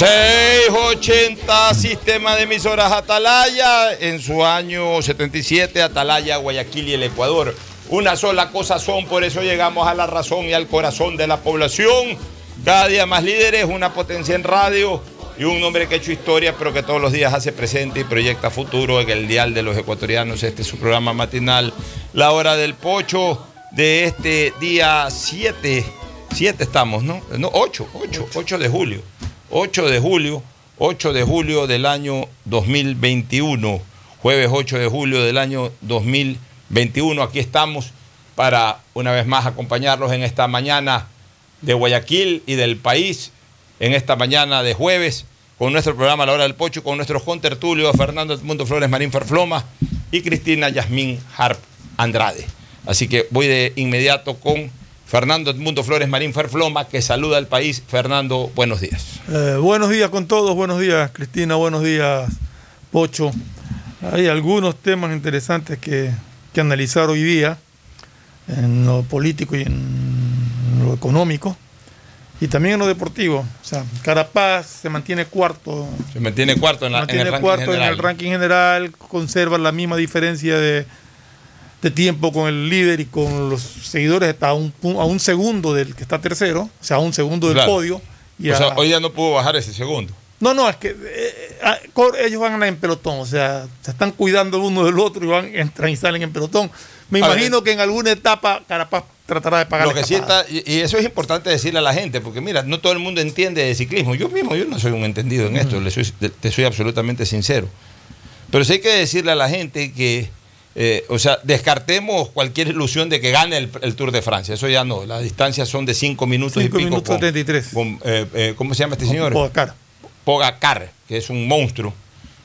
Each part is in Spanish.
680 Sistema de Emisoras Atalaya, en su año 77, Atalaya, Guayaquil y el Ecuador. Una sola cosa son, por eso llegamos a la razón y al corazón de la población. Cada día más líderes, una potencia en radio y un hombre que ha hecho historia, pero que todos los días hace presente y proyecta futuro en el Dial de los Ecuatorianos. Este es su programa matinal, La Hora del Pocho, de este día 7. 7 estamos, ¿no? No, 8, 8, 8 de julio. 8 de julio, 8 de julio del año 2021. Jueves 8 de julio del año 2021. Aquí estamos para una vez más acompañarlos en esta mañana de Guayaquil y del país, en esta mañana de jueves, con nuestro programa La Hora del Pocho, con nuestros contertulios Fernando Edmundo Flores Marín Ferfloma y Cristina Yasmín Harp Andrade. Así que voy de inmediato con Fernando Edmundo Flores Marín Ferfloma, que saluda al país. Fernando, buenos días. Eh, buenos días con todos, buenos días Cristina, buenos días Pocho. Hay algunos temas interesantes que, que analizar hoy día en lo político y en lo económico y también en lo deportivo. O sea, Carapaz se mantiene cuarto. Se mantiene cuarto en, la, en mantiene el ranking cuarto general. en el ranking general, conserva la misma diferencia de, de tiempo con el líder y con los seguidores, está a un, a un segundo del que está tercero, o sea, a un segundo del Claro. podio. Y O a- sea, hoy ya no pudo bajar ese segundo. No, no, es que eh, cor- ellos van a en pelotón, o sea, se están cuidando el uno del otro y van entran y salen en pelotón. Me A ver, imagino que en alguna etapa Carapaz tratará de pagar Lo que sí está, y y eso es importante decirle a la gente, porque mira, no todo el mundo entiende de ciclismo. Yo mismo, yo no soy un entendido en esto, le soy- te- te soy absolutamente sincero. Pero sí hay que decirle a la gente que, eh, o sea, descartemos cualquier ilusión de que gane el, el Tour de Francia. Eso ya no. Las distancias son de 5 minutos Cinco y pico. minutos con- 33. con, eh, eh, ¿Cómo se llama este señor? Pogacar. Pogacar, que es un monstruo.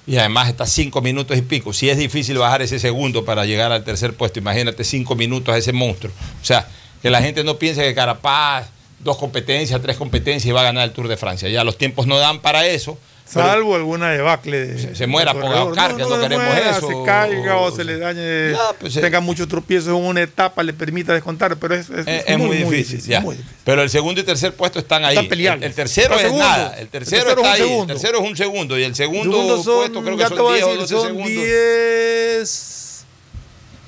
y además está cinco minutos y pico. Si es difícil bajar ese segundo para llegar al tercer puesto, imagínate cinco minutos a ese monstruo. O sea, que la gente no piense que Carapaz, dos competencias, tres competencias y va a ganar el Tour de Francia. Ya los tiempos no dan para eso. Pero- Salvo alguna debacle. de- Se- se muera por corredor. ahorcar, que no queremos muera, eso. Se caiga o se le dañe, Ya, pues, eh. tenga muchos tropiezos en una etapa, le permita descontar, pero es, es- Es, es es muy, difícil, ya. muy difícil. Pero el segundo y tercer puesto están ahí. Están peleables. El, el tercero Está es segundo. nada. El tercero, El tercero está es un ahí. segundo. El tercero es un segundo. Y el segundo, Segundos son, puesto creo que son voy a 10 o decir, 12 son segundos. 10.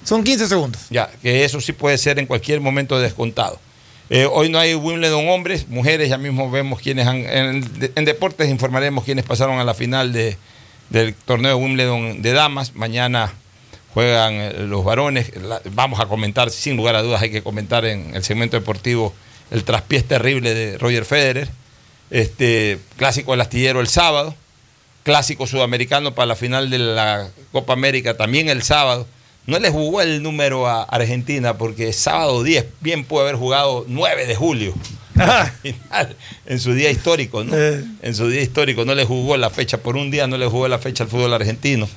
Son 15 segundos. Ya, que eso sí puede ser en cualquier momento descontado. Eh, hoy no hay Wimbledon hombres, mujeres, ya mismo vemos quienes han. En, deportes informaremos quienes pasaron a la final de, del torneo de Wimbledon de damas. Mañana juegan eh, los varones. Vamos a comentar, sin lugar a dudas, hay que comentar en el segmento deportivo el traspiés terrible de Roger Federer. Este clásico del astillero el sábado. Clásico sudamericano para la final de la Copa América también el sábado. No le jugó el número a Argentina porque sábado 10 bien puede haber jugado 9 de julio. Final, en su día histórico, ¿no? Eh. En su día histórico no le jugó la fecha por un día, no le jugó la fecha al fútbol argentino.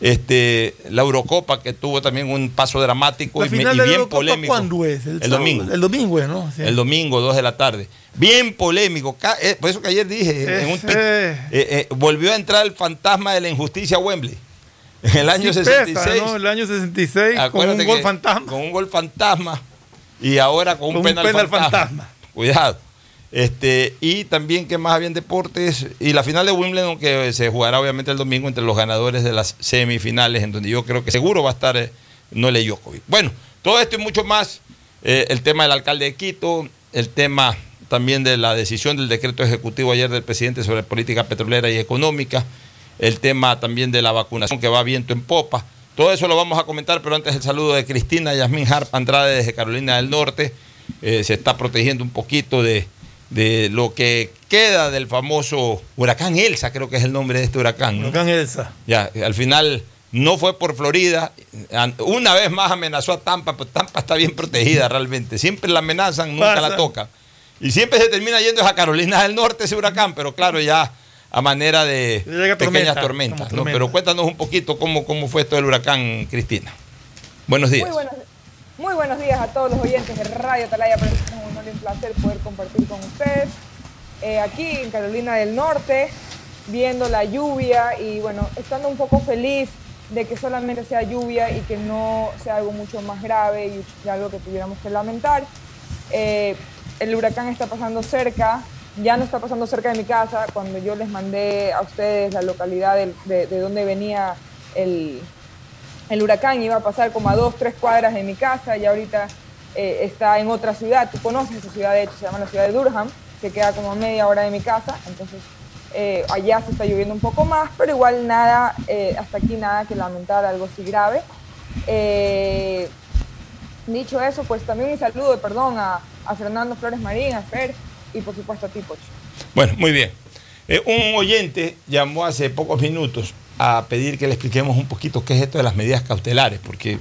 Este, la Eurocopa que tuvo también un paso dramático y, bien Eurocopa, polémico. ¿Cuándo es? El, domingo. El domingo es, ¿no? Sí. El domingo, 2 de la tarde. Bien polémico. Eh, Por eso que ayer dije, en un eh, eh, volvió a entrar el fantasma de la injusticia a Wembley. En el año Sí 66. pesa, ¿no? El año 66 con un gol fantasma. Con un gol fantasma. Y ahora con un, Con un penal, penal fantasma. fantasma. Cuidado. Este, y también que más había en deportes. Y la final de Wimbledon que se jugará obviamente el domingo entre los ganadores de las semifinales, en donde yo creo que seguro va a estar eh, Nole Djokovic. Bueno, todo esto y mucho más. eh, el tema del alcalde de Quito, el tema también de la decisión del decreto ejecutivo ayer del presidente sobre política petrolera y económica, el tema también de la vacunación que va viento en popa. Todo eso lo vamos a comentar, pero antes el saludo de Cristina Yasmín Harp Andrade desde Carolina del Norte. Eh, se está protegiendo un poquito de, de lo que queda del famoso huracán Elsa, creo que es el nombre de este huracán. ¿no? Huracán Elsa. Ya, al final no fue por Florida. Una vez más amenazó a Tampa, pero Tampa está bien protegida realmente. Siempre la amenazan, nunca Pasa. la tocan. Y siempre se termina yendo a Carolina del Norte ese huracán, pero claro, ya a manera de pequeñas tormenta, tormentas. como ¿no? tormenta. Pero cuéntanos un poquito cómo, cómo fue esto del huracán, Cristina. Buenos días. Muy buenos, muy buenos días a todos los oyentes de Radio. Para nosotros es un honor y un placer poder compartir con ustedes. Eh, aquí en Carolina del Norte, viendo la lluvia y bueno, estando un poco feliz de que solamente sea lluvia y que no sea algo mucho más grave y algo que tuviéramos que lamentar. Eh, el huracán está pasando cerca, ya no está pasando cerca de mi casa. Cuando yo les mandé a ustedes la localidad de, de donde venía el, el huracán iba a pasar como a dos, tres cuadras de mi casa y ahorita eh, está en otra ciudad. Tú conoces esa ciudad, de hecho, se llama la ciudad de Durham, que queda como a media hora de mi casa. Entonces, eh, allá se está lloviendo un poco más, pero igual nada, eh, hasta aquí nada que lamentar, algo así grave. Dicho eso, pues también un saludo, perdón, a, a Fernando Flores Marín, a Fer y por supuesto a ti, Pocho. Bueno, muy bien. Eh, un oyente llamó hace pocos minutos a pedir que le expliquemos un poquito qué es esto de las medidas cautelares, porque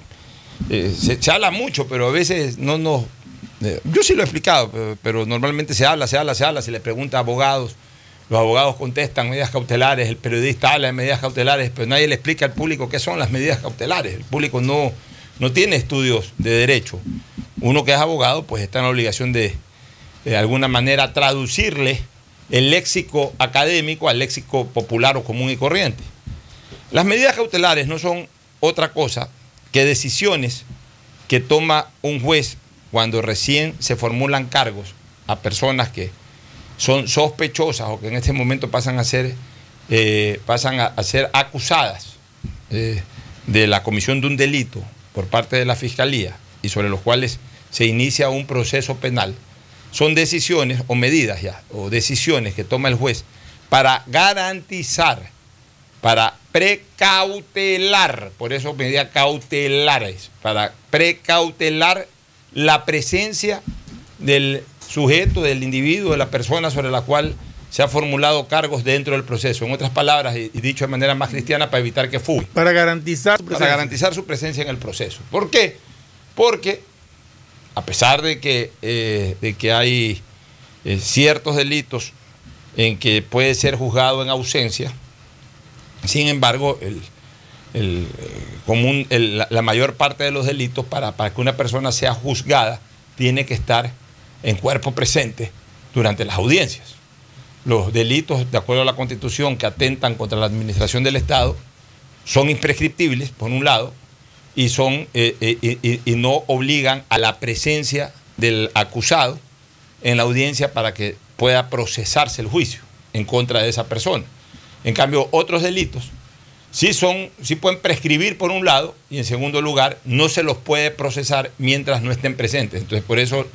eh, se, se habla mucho, pero a veces no nos... eh, yo sí lo he explicado, pero, pero normalmente se habla, se habla, se habla, se le pregunta a abogados, los abogados contestan medidas cautelares, el periodista habla de medidas cautelares, pero nadie le explica al público qué son las medidas cautelares. El público no, no tiene estudios de derecho. Uno que es abogado, pues está en la obligación de, de alguna manera, traducirle el léxico académico al léxico popular o común y corriente. Las medidas cautelares no son otra cosa que decisiones que toma un juez cuando recién se formulan cargos a personas que son sospechosas o que en este momento pasan a ser, eh, pasan a, ser acusadas eh, de la comisión de un delito por parte de la Fiscalía y sobre los cuales se inicia un proceso penal, son decisiones o medidas ya, o decisiones que toma el juez para garantizar, para precautelar, por eso medidas cautelares, para precautelar la presencia del sujeto, del individuo, de la persona sobre la cual se han formulado cargos dentro del proceso. En otras palabras, y dicho de manera más cristiana, para evitar que fugue Para garantizar su para presencia. garantizar su presencia en el proceso. ¿Por qué? Porque a pesar de que, eh, de que hay eh, ciertos delitos en que puede ser juzgado en ausencia, Sin embargo, el, el, eh, común, la mayor parte de los delitos, para, para que una persona sea juzgada, tiene que estar en cuerpo presente durante las audiencias. Los delitos, de acuerdo a la Constitución, que atentan contra la administración del Estado, son imprescriptibles, por un lado, y, son, eh, eh, y- no obligan a la presencia del acusado en la audiencia para que pueda procesarse el juicio en contra de esa persona. En cambio, otros delitos sí, son, sí pueden prescribir por un lado y en segundo lugar no se los puede procesar mientras no estén presentes. Entonces, por eso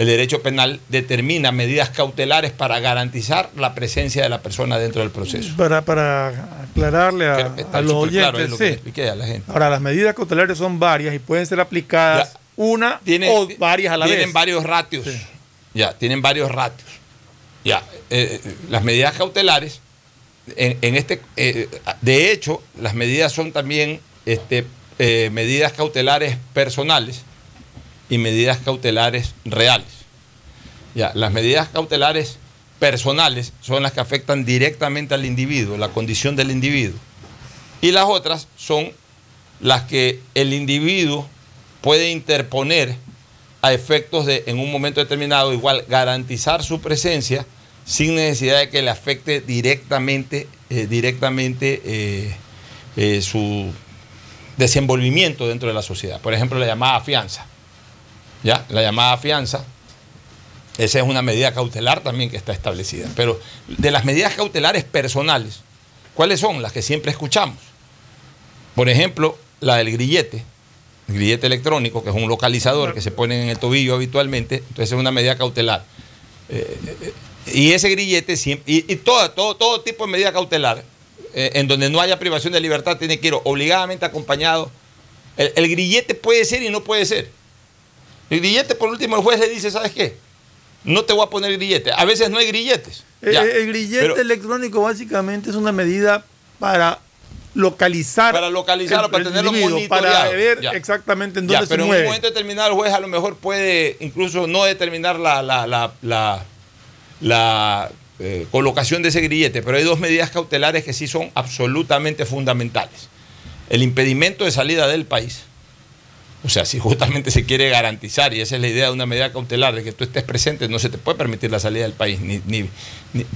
el derecho penal determina medidas cautelares para garantizar la presencia de la persona dentro del proceso. Para, para aclararle a, a los claro, oyentes, es lo que sí. a la gente. Ahora, las medidas cautelares son varias y pueden ser aplicadas Ya. una Tienen- o varias a la tienen vez. varios ratios. Sí. Ya, tienen varios ratios. Ya, eh, eh, las medidas cautelares, en, en este, eh, de hecho, las medidas son también este, eh, medidas cautelares personales y medidas cautelares reales. Ya, las medidas cautelares personales son las que afectan directamente al individuo, la condición del individuo. Y las otras son las que el individuo puede interponer a efectos de, en un momento determinado, igual garantizar su presencia sin necesidad de que le afecte directamente, eh, directamente eh, eh, su desenvolvimiento dentro de la sociedad. Por ejemplo, la llamada fianza. ¿Ya? La llamada fianza, esa es una medida cautelar también que está establecida. Pero de las medidas cautelares personales, ¿cuáles son? Las que siempre escuchamos. Por ejemplo, la del grillete, el grillete electrónico, que es un localizador que se pone en el tobillo habitualmente, entonces es una medida cautelar. Eh, eh, y ese grillete, y, todo, todo, tipo de medida cautelar, eh, en donde no haya privación de libertad, tiene que ir obligadamente acompañado. El grillete puede ser y no puede ser. El grillete, por último, el juez le dice, ¿sabes qué? No te voy a poner grillete. A veces no hay grilletes. El, Ya. el grillete Pero- electrónico básicamente es una medida para localizar Para localizarlo, el- para tenerlo individuo, para monitoreado. ver Ya. exactamente en Ya, dónde se pero en un momento determinado el juez a lo mejor puede incluso no determinar la, la, la, la- la, eh, colocación de ese grillete, pero hay dos medidas cautelares que sí son absolutamente fundamentales. El impedimento de salida del país. O sea, si justamente se quiere garantizar, y esa es la idea de una medida cautelar, de que tú estés presente, no se te puede permitir la salida del país, ni, ni-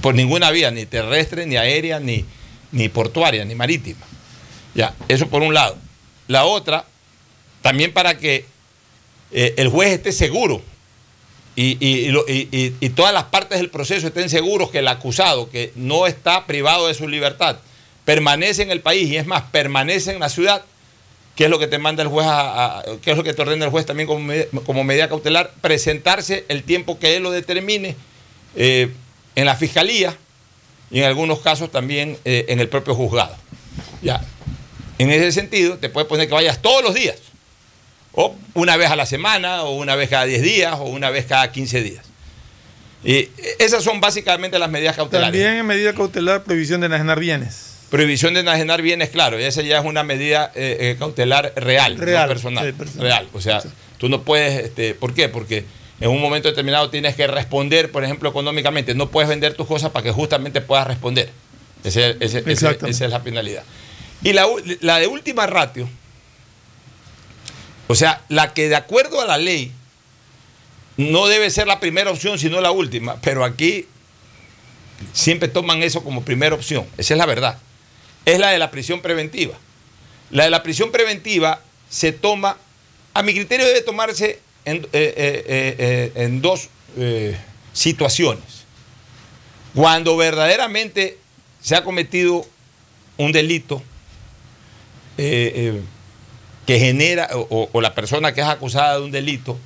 por ninguna vía, ni terrestre, ni aérea, ni, ni portuaria, ni marítima. Ya, eso por un lado. La otra, también para que eh, el juez esté seguro y- y- y todas las partes del proceso estén seguros que el acusado, que no está privado de su libertad, permanece en el país y es más, permanece en la ciudad, que es lo que te manda el juez, a, que es lo que te ordena el juez también como, como medida cautelar, presentarse el tiempo que él lo determine eh, en la fiscalía y en algunos casos también eh, en el propio juzgado. Ya. En ese sentido, te puede poner que vayas todos los días, o una vez a la semana, o una vez cada 10 días, o una vez cada 15 días. Y esas son básicamente las medidas cautelares. También en medida cautelar prohibición de enajenar bienes. Prohibición de enajenar bienes, claro, esa ya es una medida eh, eh, cautelar real, Real, no personal. sí, personal. Real. O sea, tú no puedes, este, ¿por qué? Porque en un momento determinado tienes que responder, por ejemplo, económicamente. No puedes vender tus cosas para que justamente puedas responder. Ese- ese- ese- Exactamente. esa es la finalidad. Y la de última ratio, o sea, la que de acuerdo a la ley no debe ser la primera opción, sino la última, pero aquí siempre toman eso como primera opción. Esa es la verdad. Es la de la prisión preventiva. La de la prisión preventiva se toma, a mi criterio debe tomarse en, eh, eh, eh, dos situaciones. Cuando verdaderamente se ha cometido un delito que genera, o- o, la persona que es acusada de un delito,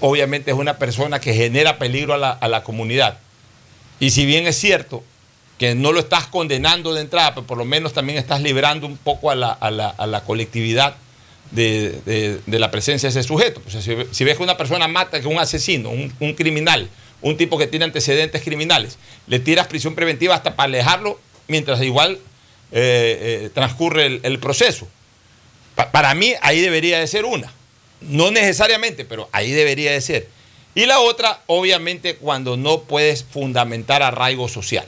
obviamente es una persona que genera peligro a la, a la comunidad. Y si bien es cierto que no lo estás condenando de entrada, pero por lo menos también estás librando un poco a la, a la- a la colectividad de, de- la presencia de ese sujeto. Si, si ves que una persona mata, que un asesino, un, un criminal, un tipo que tiene antecedentes criminales, le tiras prisión preventiva hasta para alejarlo mientras igual eh, eh, transcurre el, proceso. Pa- para mí ahí debería de ser una. No necesariamente, pero ahí debería de ser. Y la otra, obviamente, cuando no puedes fundamentar arraigo social.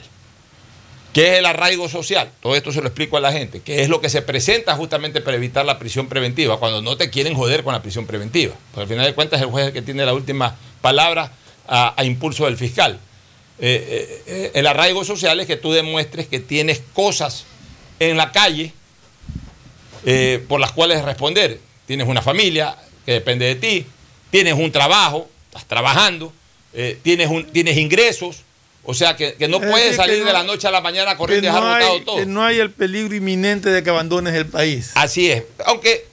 ¿Qué es el arraigo social? Todo esto se lo explico a la gente. ¿Qué es lo que se presenta justamente para evitar la prisión preventiva? Cuando no te quieren joder con la prisión preventiva. Porque al final de cuentas el juez el que tiene la última palabra a, impulso del fiscal. Eh, eh, eh, el arraigo social es que tú demuestres que tienes cosas en la calle por las cuales responder. Tienes una familia que depende de ti, tienes un trabajo, estás trabajando, tienes, un, tienes ingresos, o sea que, que no Es que salir no- de la noche a la mañana corriendo y dejar no, hay, todo. que no hay el peligro inminente de que abandones el país. Así es. Aunque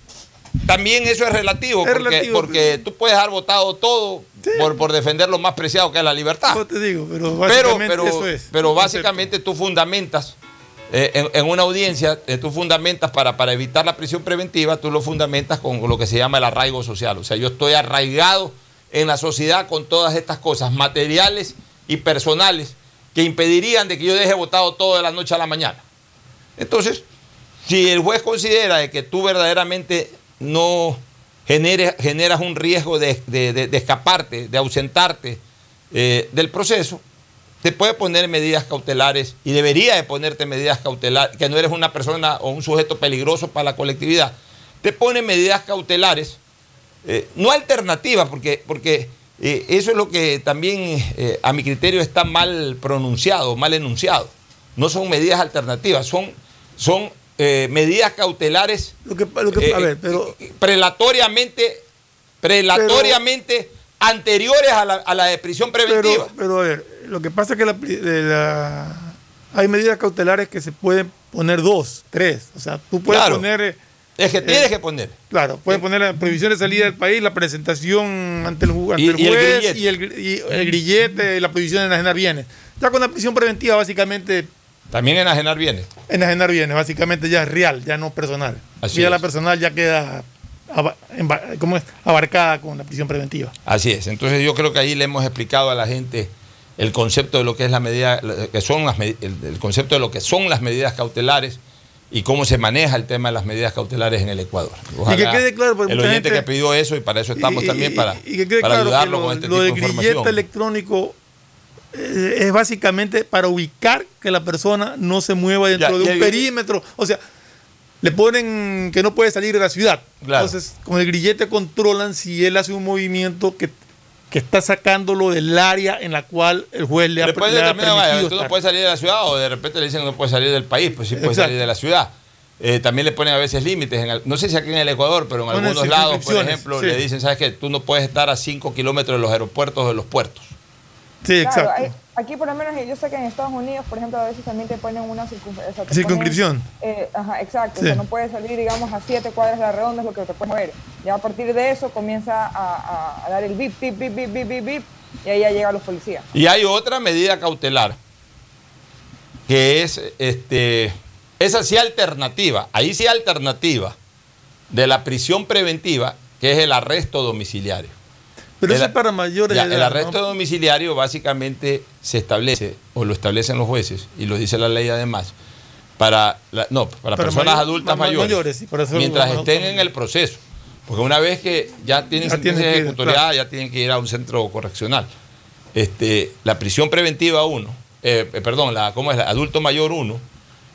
también eso es relativo, Es porque, relativo, porque tú puedes dejar votado todo por, por defender lo más preciado que es la libertad. Yo te digo, pero Pero, básicamente pero, eso es. pero el básicamente tú fundamentas, eh, en, en una audiencia, eh, tú fundamentas para, para evitar la prisión preventiva, tú lo fundamentas con lo que se llama el arraigo social. O sea, yo estoy arraigado en la sociedad con todas estas cosas materiales y personales que impedirían de que yo deje votado todo de la noche a la mañana. Entonces, si el juez considera de que tú verdaderamente no generas un riesgo de- de escaparte, de ausentarte eh, del proceso, te puede poner medidas cautelares y debería de ponerte medidas cautelares, que no eres una persona o un sujeto peligroso para la colectividad, te pone medidas cautelares, eh, no alternativas, porque, porque eh, eso es lo que también eh, a mi criterio está mal pronunciado, mal enunciado. No son medidas alternativas, son, son eh, medidas cautelares Lo que, lo que- a ver, pero prelatoriamente, prelatoriamente anteriores a la, a la de prisión preventiva. Pero, pero a ver, lo que pasa es que la hay medidas cautelares que se pueden poner dos, tres. O sea, tú puedes Claro. poner, es que tienes eh, que poner. claro, puedes poner la prohibición de salida del país, la presentación ante el, ju- ante Y- el y el juez grillete. y el, gri- y el grillete, y la prohibición de enajenar bienes. Ya con la prisión preventiva, básicamente, También enajenar bienes. enajenar bienes, básicamente ya es real, ya no personal. Así ya es. la personal ya queda ¿cómo es? abarcada con la prisión preventiva. Así es. Entonces yo creo que ahí le hemos explicado a la gente el concepto de lo que es la medida, que son las, el concepto de lo que son las medidas cautelares y cómo se maneja el tema de las medidas cautelares en el Ecuador. Y que quede claro, porque el oyente gente- que pidió eso y para eso estamos Y- también para, y que quede para claro que ayudarlo lo, con este lo tipo de del grillete información. electrónico eh, es básicamente para ubicar que la persona no se mueva dentro Ya, de un perímetro. O sea, le ponen que no puede salir de la ciudad. Claro. Entonces, con el grillete controlan si él hace un movimiento que, que está sacándolo del área en la cual el juez le ha, le determinar, vaya, tú no puedes salir de la ciudad o de repente le dicen que no puedes salir del país, pues sí puedes Exacto. salir de la ciudad. Eh, también le ponen a veces límites. en al- no sé si aquí en el Ecuador, pero en algunos lados, por ejemplo, sí. le dicen, ¿sabes qué? Tú no puedes estar a 5 kilómetros de los aeropuertos o de los puertos. Sí, Claro, exacto. hay- aquí por lo menos yo sé que en Estados Unidos, por ejemplo, a veces también te ponen una circun- o sea, te Circunscripción. ponen, eh, ajá, exacto. Sí. O sea, no puedes salir, digamos, a siete cuadras de la redonda, es lo que te puedes mover. Ya a partir de eso comienza a, a- a dar el bip, bip, bip, bip, bip, bip, bip, y ahí ya llegan los policías. Y hay otra medida cautelar, que es, este, esa sí alternativa, ahí sí alternativa de la prisión preventiva, que es el arresto domiciliario. Pero eso es para mayores Ya, el arresto ¿no? domiciliario básicamente se establece, o lo establecen los jueces, y lo dice la ley además, para, la- no, para, Para personas mayor- adultas ma- ma- mayores, mayores, sí, para mientras estén en el proceso. Porque una vez que ya tienen sentencia que ejecutoriada, claro. ya tienen que ir a un centro correccional. Este, la prisión preventiva 1, eh, eh, perdón, la, ¿cómo es? La adulto mayor 1,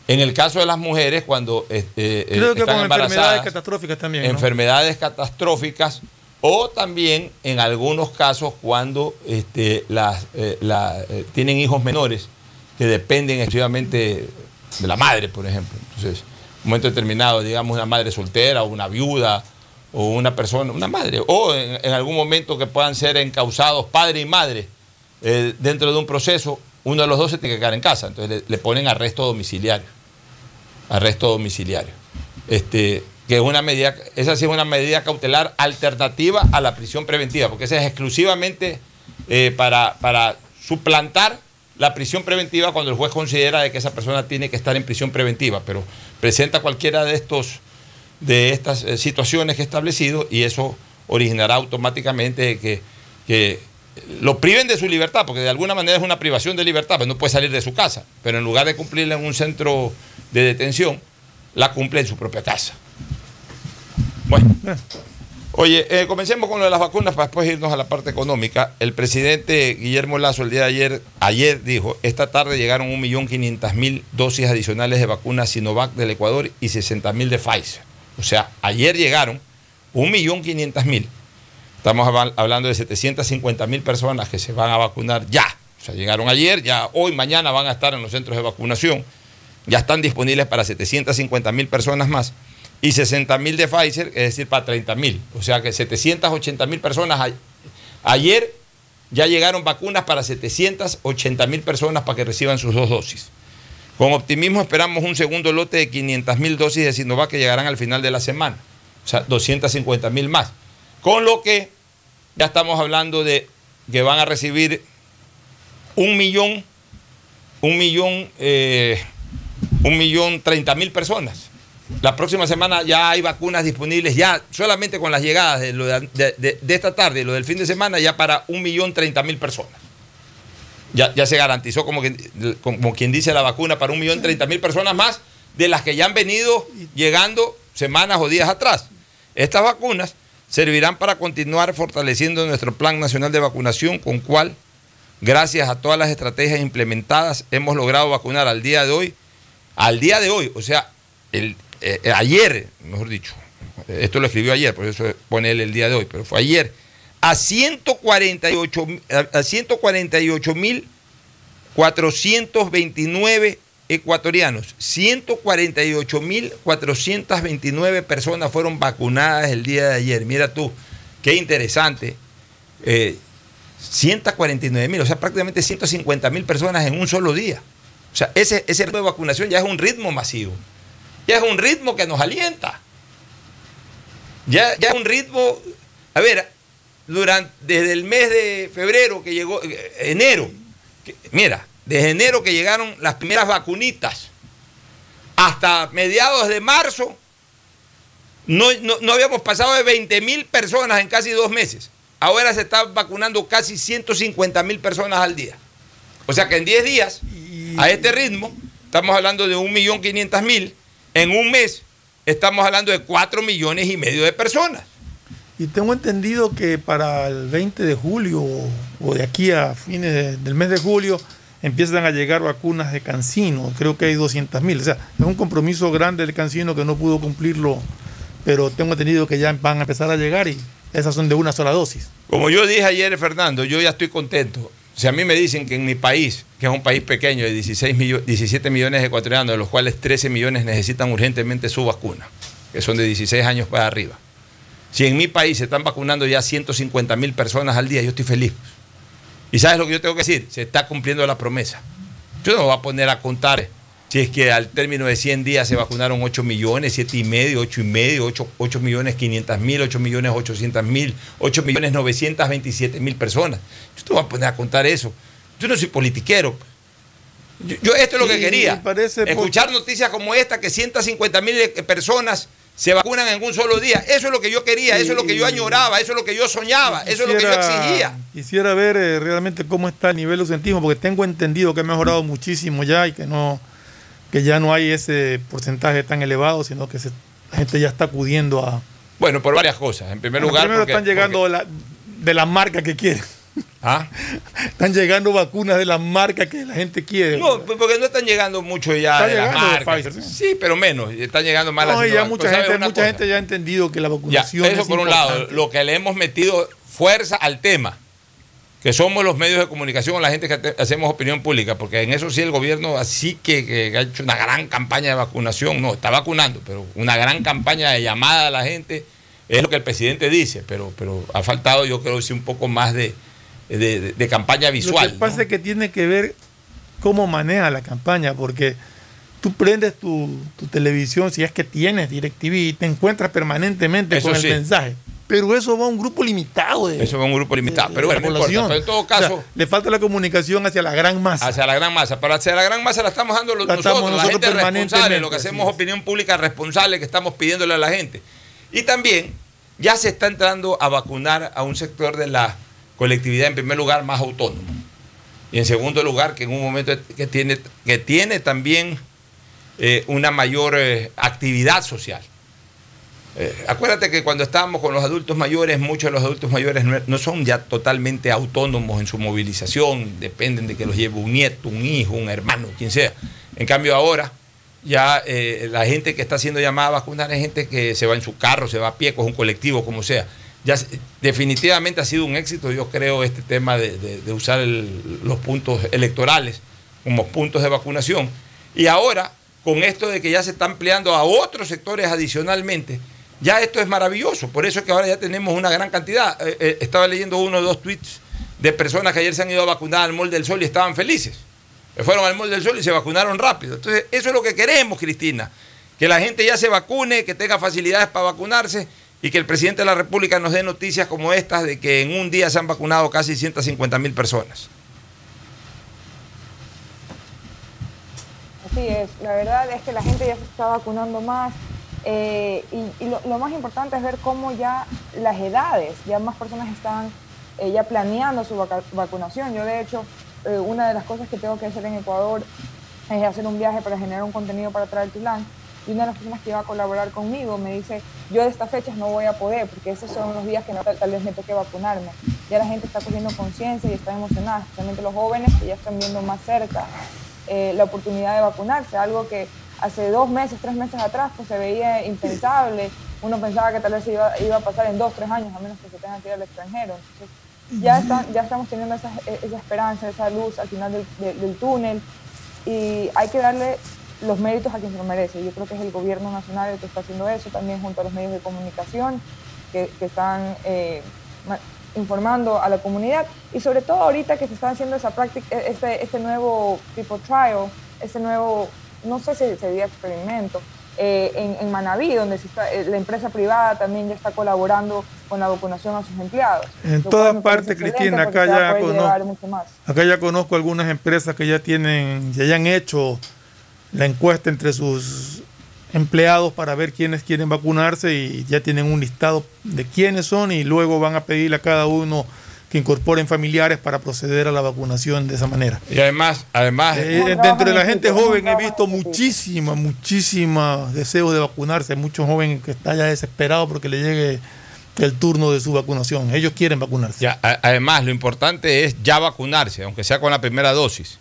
en el caso de las mujeres cuando este, eh, Creo que están con enfermedades catastróficas también. ¿no? enfermedades catastróficas o también en algunos casos cuando este, eh, eh, tienen hijos menores que dependen exclusivamente de la madre, por ejemplo. Entonces, en un momento determinado, digamos, una madre soltera o una viuda o una persona, una madre, o en, en algún momento que puedan ser encausados padre y madre eh, dentro de un proceso, uno de los dos se tiene que quedar en casa. Entonces le, le ponen arresto domiciliario. Arresto domiciliario. Este, que es una medida, esa sí es una medida cautelar alternativa a la prisión preventiva, porque esa es exclusivamente eh, para, para suplantar la prisión preventiva cuando el juez considera de que esa persona tiene que estar en prisión preventiva, pero presenta cualquiera de estos de estas eh, situaciones que he establecido y eso originará automáticamente que, que lo priven de su libertad, porque de alguna manera es una privación de libertad, pues no puede salir de su casa, pero en lugar de cumplirla en un centro de detención, la cumple en su propia casa. Bueno, Oye, eh, comencemos con lo de las vacunas para después irnos a la parte económica. El presidente Guillermo Lazo el día de ayer, ayer dijo, esta tarde llegaron 1.500.000 dosis adicionales de vacunas Sinovac del Ecuador y 60.000 de Pfizer. O sea, ayer llegaron 1.500.000. Estamos habl- hablando de 750.000 personas que se van a vacunar ya. O sea, llegaron ayer, ya hoy, mañana van a estar en los centros de vacunación. Ya están disponibles para 750.000 personas más y 60 mil de Pfizer, es decir, para 30 mil. O sea que 780 mil personas. Ayer ya llegaron vacunas para 780 mil personas para que reciban sus dos dosis. Con optimismo esperamos un segundo lote de 500 mil dosis de Sinovac que llegarán al final de la semana. O sea, 250 mil más. Con lo que ya estamos hablando de que van a recibir un millón, un millón, eh, un millón treinta mil personas. La próxima semana ya hay vacunas disponibles, ya solamente con las llegadas de, esta tarde y lo del fin de semana, ya para un millón treinta mil personas. Ya, ya se garantizó, como como quien dice, la vacuna para un millón treinta mil personas más de las que ya han venido llegando semanas o días atrás. Estas vacunas servirán para continuar fortaleciendo nuestro Plan Nacional de Vacunación, con cual, gracias a todas las estrategias implementadas, hemos logrado vacunar al día de hoy, al día de hoy, o sea, el, eh, eh, ayer, mejor dicho, esto lo escribió ayer, por eso pone el día de hoy, pero fue ayer, a 148 a 148 mil 429 ecuatorianos, 148 mil 429 personas fueron vacunadas el día de ayer. Mira tú, qué interesante. Eh, 149 mil, o sea, prácticamente 150 mil personas en un solo día. O sea, ese, ese ritmo de vacunación ya es un ritmo masivo. Ya es un ritmo que nos alienta. Ya, ya es un ritmo. A ver, durante, desde el mes de febrero que llegó, eh, enero, que- mira, desde enero que llegaron las primeras vacunitas, hasta mediados de marzo, no, no- no habíamos pasado de 20 mil personas en casi dos meses. Ahora se están vacunando casi 150 mil personas al día. O sea que en 10 días, a este ritmo, estamos hablando de 1.500.000. En un mes, estamos hablando de 4 millones y medio de personas. Y tengo entendido que para el 20 de julio o- de aquí a fines de- del mes de julio empiezan a llegar vacunas de Cancino. Creo que hay 200 mil. O sea, es un compromiso grande del Cancino que no pudo cumplirlo, pero tengo entendido que ya van a empezar a llegar y esas son de una sola dosis. Como yo dije ayer, Fernando, yo ya estoy contento. Si a mí me dicen que en mi país, que es un país pequeño de 16 millo- 17 millones de ecuatorianos, de los cuales 13 millones necesitan urgentemente su vacuna, que son de 16 años para arriba. Si en mi país se están vacunando ya 150 mil personas al día, yo estoy feliz. ¿Y sabes lo que yo tengo que decir? Se está cumpliendo la promesa. Yo no me voy a poner a contar si es que al término de 100 días se vacunaron 8 millones, 7 y medio, 8 y medio, 8, 8 millones 500 mil, 8 millones 800 mil, 8 millones 927 mil personas. Yo te voy a poner a contar eso. Yo no soy politiquero. Yo, yo esto es lo que quería. parece Escuchar noticias como esta, que 150 mil personas se vacunan en un solo día. Eso es lo que yo quería, eso es lo que yo añoraba, eso es lo que yo soñaba, eso es lo que yo exigía. Quisiera ver eh, realmente cómo está el nivel de ausentismo, porque tengo entendido que ha mejorado muchísimo ya y que no que ya no hay ese porcentaje tan elevado, sino que se- la gente ya está acudiendo a... Bueno, por varias cosas. En primer Bueno, lugar, primero porque- están llegando porque- la- de la marca que quieren. ¿Ah? Están llegando vacunas de la marca que la gente quiere. No, pues porque no están llegando mucho ya Está de las de marcas. Pfizer, sí. sí. pero menos. Están llegando más No, las ya mucha Pues, ¿sabes gente, mucha gente ya ha entendido que la Ya, vacunación eso es por un lado, lo que le hemos metido fuerza al tema, que somos los medios de comunicación, la gente que hacemos opinión pública, porque en eso sí el gobierno así que, que ha hecho una gran campaña de vacunación, no, está vacunando, pero una gran campaña de llamada a la gente, es lo que el presidente dice, pero, pero ha faltado yo creo sí un poco más de, de, de- de campaña visual. Lo que pasa ¿no? es que tiene que ver cómo maneja la campaña, porque tú prendes tu, tu televisión, si es que tienes DirecTV, y te encuentras permanentemente Eso con sí. el mensaje. Pero eso va a un grupo limitado de, Eso es un grupo limitado, de- pero bueno, no importa, pero en todo O sea, caso... le falta la comunicación hacia la gran masa. Hacia la gran masa. Pero hacia la gran masa la estamos dando los- La nosotros, estamos la nosotros gente responsable, lo que hacemos es. opinión pública responsable que estamos pidiéndole a la gente. Y también ya se está entrando a vacunar a un sector de la colectividad, en primer lugar, más autónomo. Y en segundo lugar, que en un momento que tiene, que tiene también eh, una mayor eh, actividad social. Eh, acuérdate que cuando estábamos con los adultos mayores, muchos de los adultos mayores no, son ya totalmente autónomos en su movilización, dependen de que los lleve un nieto, un hijo, un hermano, quien sea. En cambio ahora, ya eh, la gente que está siendo llamada a vacunar es gente que se va en su carro, se va a pie, con un colectivo, como sea. Definitivamente ha sido un éxito, yo creo, este tema de, usar los puntos electorales como puntos de vacunación. Y ahora, con esto de que ya se está ampliando a otros sectores adicionalmente, ya esto es maravilloso. Por eso es que ahora ya tenemos una gran cantidad. Eh, eh, estaba leyendo uno o dos tweets de personas que ayer se han ido a vacunar al Mall del Sol y estaban felices. Fueron al Mall del Sol y se vacunaron rápido. Entonces, eso es lo que queremos, Cristina. Que la gente ya se vacune, que tenga facilidades para vacunarse y que el presidente de la República nos dé noticias como estas de que en un día se han vacunado casi 150 mil personas. Así es, la verdad es que la gente ya se está vacunando más eh, y, lo, más importante es ver cómo ya las edades, ya más personas están eh, ya planeando su vacunación. Yo de hecho, eh, una de las cosas que tengo que hacer en Ecuador es hacer un viaje para generar un contenido para traer Tulán y una de las personas que iba a colaborar conmigo me dice, yo de estas fechas no voy a poder porque esos son los días que tal, tal vez me toque vacunarme. Ya la gente está cogiendo conciencia y está emocionada, especialmente los jóvenes que ya están viendo más cerca eh, la oportunidad de vacunarse, algo que hace dos meses, tres meses atrás pues se veía impensable, uno pensaba que tal vez iba, iba a pasar en dos, tres años, a menos que se tenga que ir al extranjero. Entonces, ya, estamos teniendo esa, esa esperanza, esa luz al final del, de- del túnel y hay que darle los méritos a quien se lo merece. Yo creo que es el gobierno nacional el que está haciendo eso, también junto a los medios de comunicación que, que están eh, ma- informando a la comunidad y sobre todo ahorita que se está haciendo esa práctica, e- este, este nuevo tipo trial, este nuevo, no sé si sería experimento, eh, en, en Manaví, donde se está, eh, la empresa privada también ya está colaborando con la vacunación a sus empleados. En todas partes, Cristina, acá ya conozco-. Acá ya conozco algunas empresas que ya tienen, ya hayan hecho la encuesta entre sus empleados para ver quiénes quieren vacunarse y ya tienen un listado de quiénes son y luego van a pedirle a cada uno que incorporen familiares para proceder a la vacunación de esa manera. Y además, además Eh, dentro de la en gente joven he visto en equipo. muchísima, muchísima deseos de vacunarse, muchos jóvenes que están ya desesperados porque le llegue el turno de su vacunación. Ellos quieren vacunarse. Ya, además, lo importante es ya vacunarse, aunque sea con la primera dosis.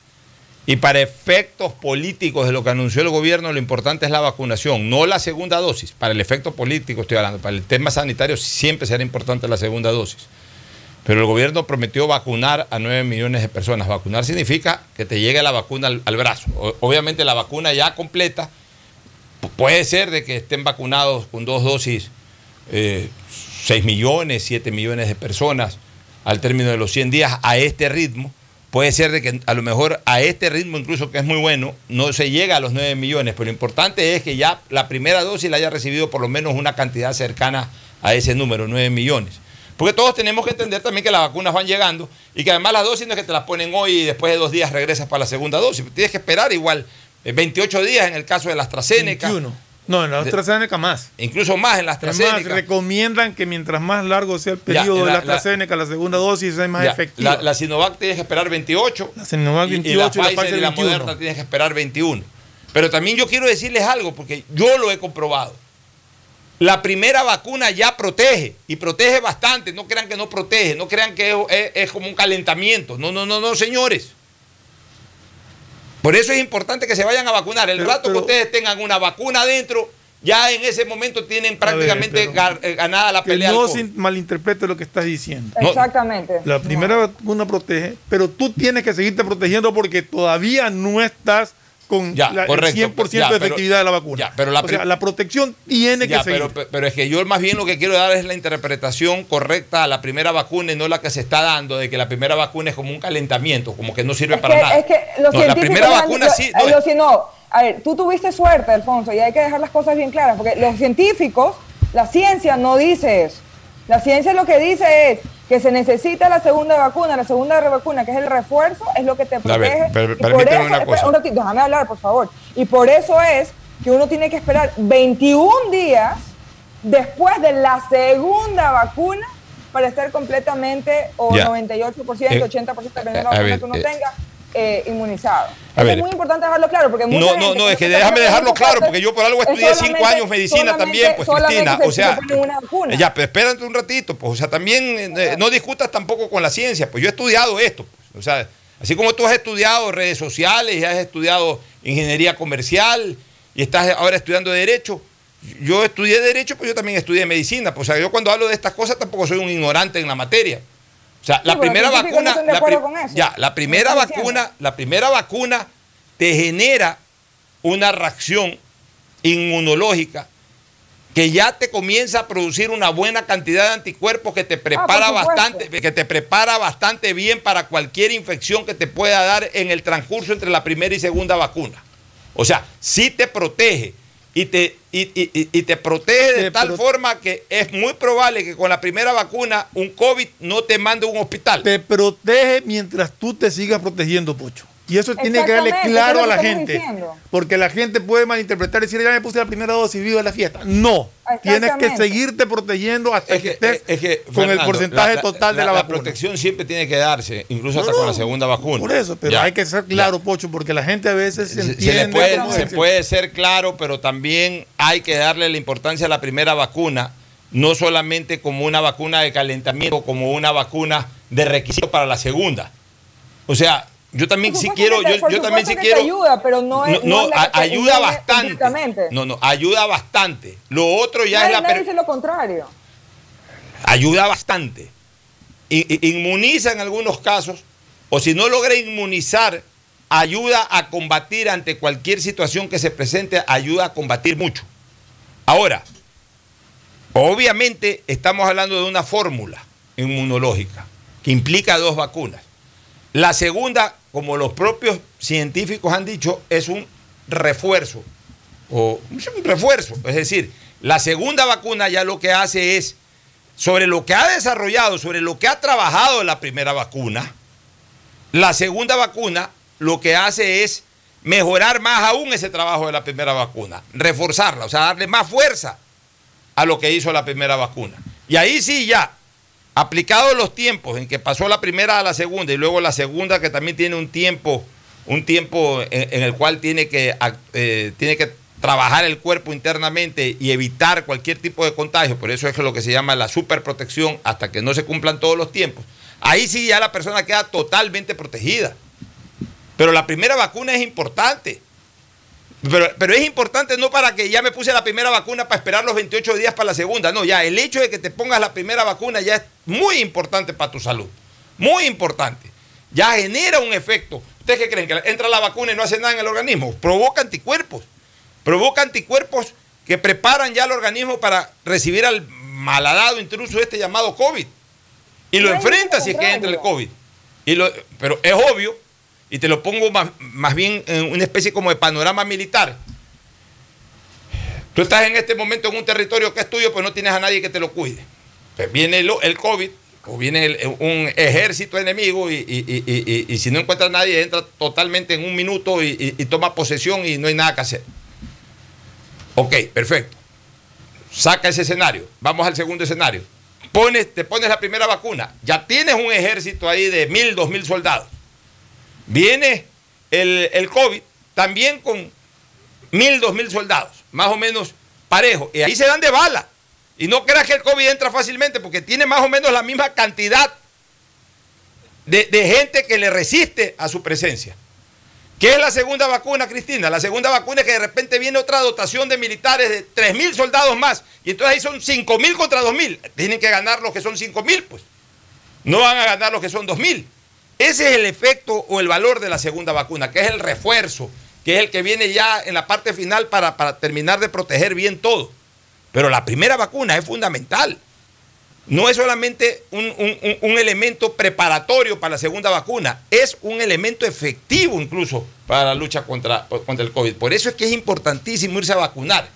Y para efectos políticos de lo que anunció el gobierno, lo importante es la vacunación, no la segunda dosis. Para el efecto político estoy hablando. Para el tema sanitario siempre será importante la segunda dosis. Pero el gobierno prometió vacunar a 9 millones de personas. Vacunar significa que te llegue la vacuna al, brazo. Obviamente la vacuna ya completa pu- puede ser de que estén vacunados con dos dosis eh, 6 millones, 7 millones de personas al término de los 100 días a este ritmo. Puede ser de que a lo mejor a este ritmo, incluso que es muy bueno, no se llega a los 9 millones, pero lo importante es que ya la primera dosis la haya recibido por lo menos una cantidad cercana a ese número, 9 millones. Porque todos tenemos que entender también que las vacunas van llegando y que además las dosis no es que te las ponen hoy y después de dos días regresas para la segunda dosis. Tienes que esperar igual eh, 28 días en el caso de la AstraZeneca. 21. No, en la AstraZeneca más. Incluso más en la AstraZeneca. recomiendan que mientras más largo sea el periodo Ya, de la- AstraZeneca, la, segunda dosis es más Ya, efectiva. La, la Sinovac tienes que esperar 28. La Sinovac y- 28 y la y la Pfizer y la 21. Moderna tienes que esperar 21. Pero también yo quiero decirles algo, porque yo lo he comprobado. La primera vacuna ya protege y protege bastante. No crean que no protege, no crean que es, es- es como un calentamiento. No, no, no, no, señores. Por eso es importante que se vayan a vacunar. El Pero- rato pero- que ustedes tengan una vacuna adentro, ya en ese momento tienen prácticamente pero- eh, ganada la que pelea. no se malinterprete lo que estás diciendo. No. Exactamente. La No. primera vacuna protege, pero tú tienes que seguirte protegiendo porque todavía no estás con Ya, la, correcto, el 100% ya, de pero- efectividad de la vacuna. ya, pero la o sea, la protección tiene Ya, que seguir. pero, pero es que yo más bien lo que quiero dar es la interpretación correcta a la primera vacuna y no la que se está dando de que la primera vacuna es como un calentamiento, como que no sirve Es para que, nada. es que los No, la científicos primera vacuna lo- sí. eh, no, lo- si no, a ver, tú tuviste suerte, Alfonso, y hay que dejar las cosas bien claras, porque los científicos, la ciencia no dice eso. La ciencia lo que dice es que se necesita la segunda vacuna, la segunda vacuna, que es el refuerzo, es lo que te protege. per- eso- una cosa. un ratito, déjame hablar, por favor. Y por eso es que uno tiene que esperar 21 días después de la segunda vacuna para estar completamente o Ya. 98%, Eh, 80%, dependiendo de la vacuna ver, que uno eh, tenga, eh, inmunizado. A Es muy importante dejarlo claro porque mucha No, gente no, no, es que déjame dejarlo claro, porque yo por algo es estudié cinco años medicina también, pues Cristina. se- O sea, se una ya, pero espérate un ratito, pues, o sea, también eh, no discutas tampoco con la ciencia, pues yo he estudiado esto, pues, o sea, así como tú has estudiado redes sociales y has estudiado ingeniería comercial y estás ahora estudiando derecho, yo estudié derecho, pues yo también estudié medicina, pues o sea, yo cuando hablo de estas cosas tampoco soy un ignorante en la materia. O sea, la primera no vacuna, la, pri- ya, la primera vacuna, la primera vacuna te genera una reacción inmunológica que ya te comienza a producir una buena cantidad de anticuerpos que te prepara Ah, supuesto. bastante, que te prepara bastante bien para cualquier infección que te pueda dar en el transcurso entre la primera y segunda vacuna. O sea, sí te protege y te, y, y- y- te protege de Te tal pro- forma que es muy probable que con la primera vacuna un COVID no te mande a un hospital. Te protege mientras tú te sigas protegiendo, Pocho. Y eso tiene que darle claro a la gente. diciendo. Porque la gente puede malinterpretar y decir, ya me puse la primera dosis y vivo la fiesta. No. Tienes que seguirte protegiendo hasta Es que, que, estés es que, con el porcentaje la- total de la, vacuna. protección siempre tiene que darse, incluso hasta No, con la segunda vacuna. Por eso, pero Ya. hay que ser claro, Pocho, porque la gente a veces se Se- se, entiende. le puede, se decir, puede ser claro, pero también hay que darle la importancia a la primera vacuna, no solamente como una vacuna de calentamiento, como una vacuna de requisito para la segunda. O sea, yo también sí quiero, te- yo, yo también sí quiero. ayuda, pero no es- no es la a- que te ayuda bastante. No, no, ayuda bastante. Lo otro ya Nadie, es la nadie dice lo contrario. ayuda bastante. Inmuniza en algunos casos, o si no logra inmunizar, ayuda a combatir ante cualquier situación que se presente, ayuda a combatir mucho. Ahora, obviamente estamos hablando de una fórmula inmunológica que implica dos vacunas. La segunda, como los propios científicos han dicho, es un refuerzo. O un refuerzo. Es decir, la segunda vacuna ya lo que hace es, sobre lo que ha desarrollado, sobre lo que ha trabajado la primera vacuna, la segunda vacuna lo que hace es mejorar más aún ese trabajo de la primera vacuna, reforzarla, o sea, darle más fuerza a lo que hizo la primera vacuna. Y ahí sí ya, aplicados los tiempos en que pasó la primera a la segunda y luego la segunda que también tiene un tiempo, un tiempo en, el cual tiene que, eh, tiene que trabajar el cuerpo internamente y evitar cualquier tipo de contagio, por eso es lo que se llama la superprotección hasta que no se cumplan todos los tiempos. Ahí sí ya la persona queda totalmente protegida. Pero la primera vacuna es importante. Pero, pero es importante no para que ya me puse la primera vacuna para esperar los 28 días para la segunda. No, ya el hecho de que te pongas la primera vacuna ya es muy importante para tu salud. Muy importante. Ya genera un efecto. ¿Ustedes qué creen? Que entra la vacuna y no hace nada en el organismo. Provoca anticuerpos. Provoca anticuerpos que preparan ya al organismo para recibir al malhadado intruso este llamado COVID. Y lo enfrenta si es que entra el. COVID. Y lo- pero es obvio, y te lo pongo más, más bien en una especie como de panorama militar. Tú estás en este momento en un territorio que es tuyo, pues no tienes a nadie que te lo cuide. Pues viene el, el COVID, o viene el- un ejército enemigo, y, y- y- si no encuentra a nadie, entra totalmente en un minuto y toma posesión y no hay nada que hacer. Ok, perfecto. Saca ese escenario. Vamos al segundo escenario. Pones, te pones la primera vacuna. Ya tienes un ejército ahí de mil, dos mil soldados. Viene el, el COVID también con mil, dos mil soldados, más o menos parejo. Y ahí se dan de bala. Y no creas que el COVID entra fácilmente porque tiene más o menos la misma cantidad de, de gente que le resiste a su presencia. ¿Qué es la segunda vacuna, Cristina? La segunda vacuna es que de repente viene otra dotación de militares de 3.000 soldados más. Y entonces ahí son 5.000 contra 2.000. Tienen que ganar los que son 5.000, pues. No van a ganar los que son 2.000. Ese es el efecto o el valor de la segunda vacuna, que es el refuerzo, que es el que viene ya en la parte final para, para terminar de proteger bien todo. Pero la primera vacuna es fundamental. No es solamente un, un- elemento preparatorio para la segunda vacuna, es un elemento efectivo incluso para la lucha contra, contra el COVID. Por eso es que es importantísimo irse a vacunar.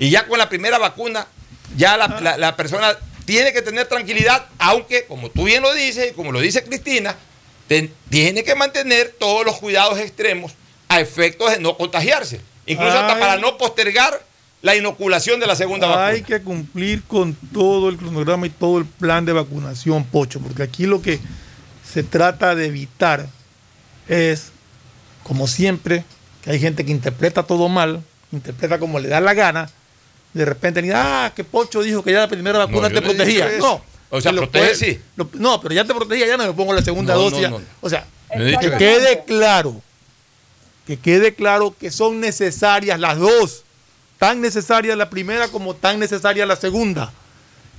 Y ya con la primera vacuna, ya la, la- la persona tiene que tener tranquilidad, aunque, como tú bien lo dices y como lo dice Cristina, tiene que mantener todos los cuidados extremos a efectos de no contagiarse. Incluso hasta para no postergar la inoculación de la segunda Hay vacuna. que cumplir con todo el cronograma y todo el plan de vacunación, Pocho, porque aquí lo que se trata de evitar es como siempre, que hay gente que interpreta todo mal, interpreta como le da la gana, de repente ni ah, que Pocho dijo que ya la primera vacuna No, te protegía. No. O sea, protege sí. lo- no, pero ya te protegía, ya no me pongo la segunda No, dosis. no, ya. no. O sea, que quede claro, que quede claro que son necesarias las dos, tan necesaria la primera como tan necesaria la segunda,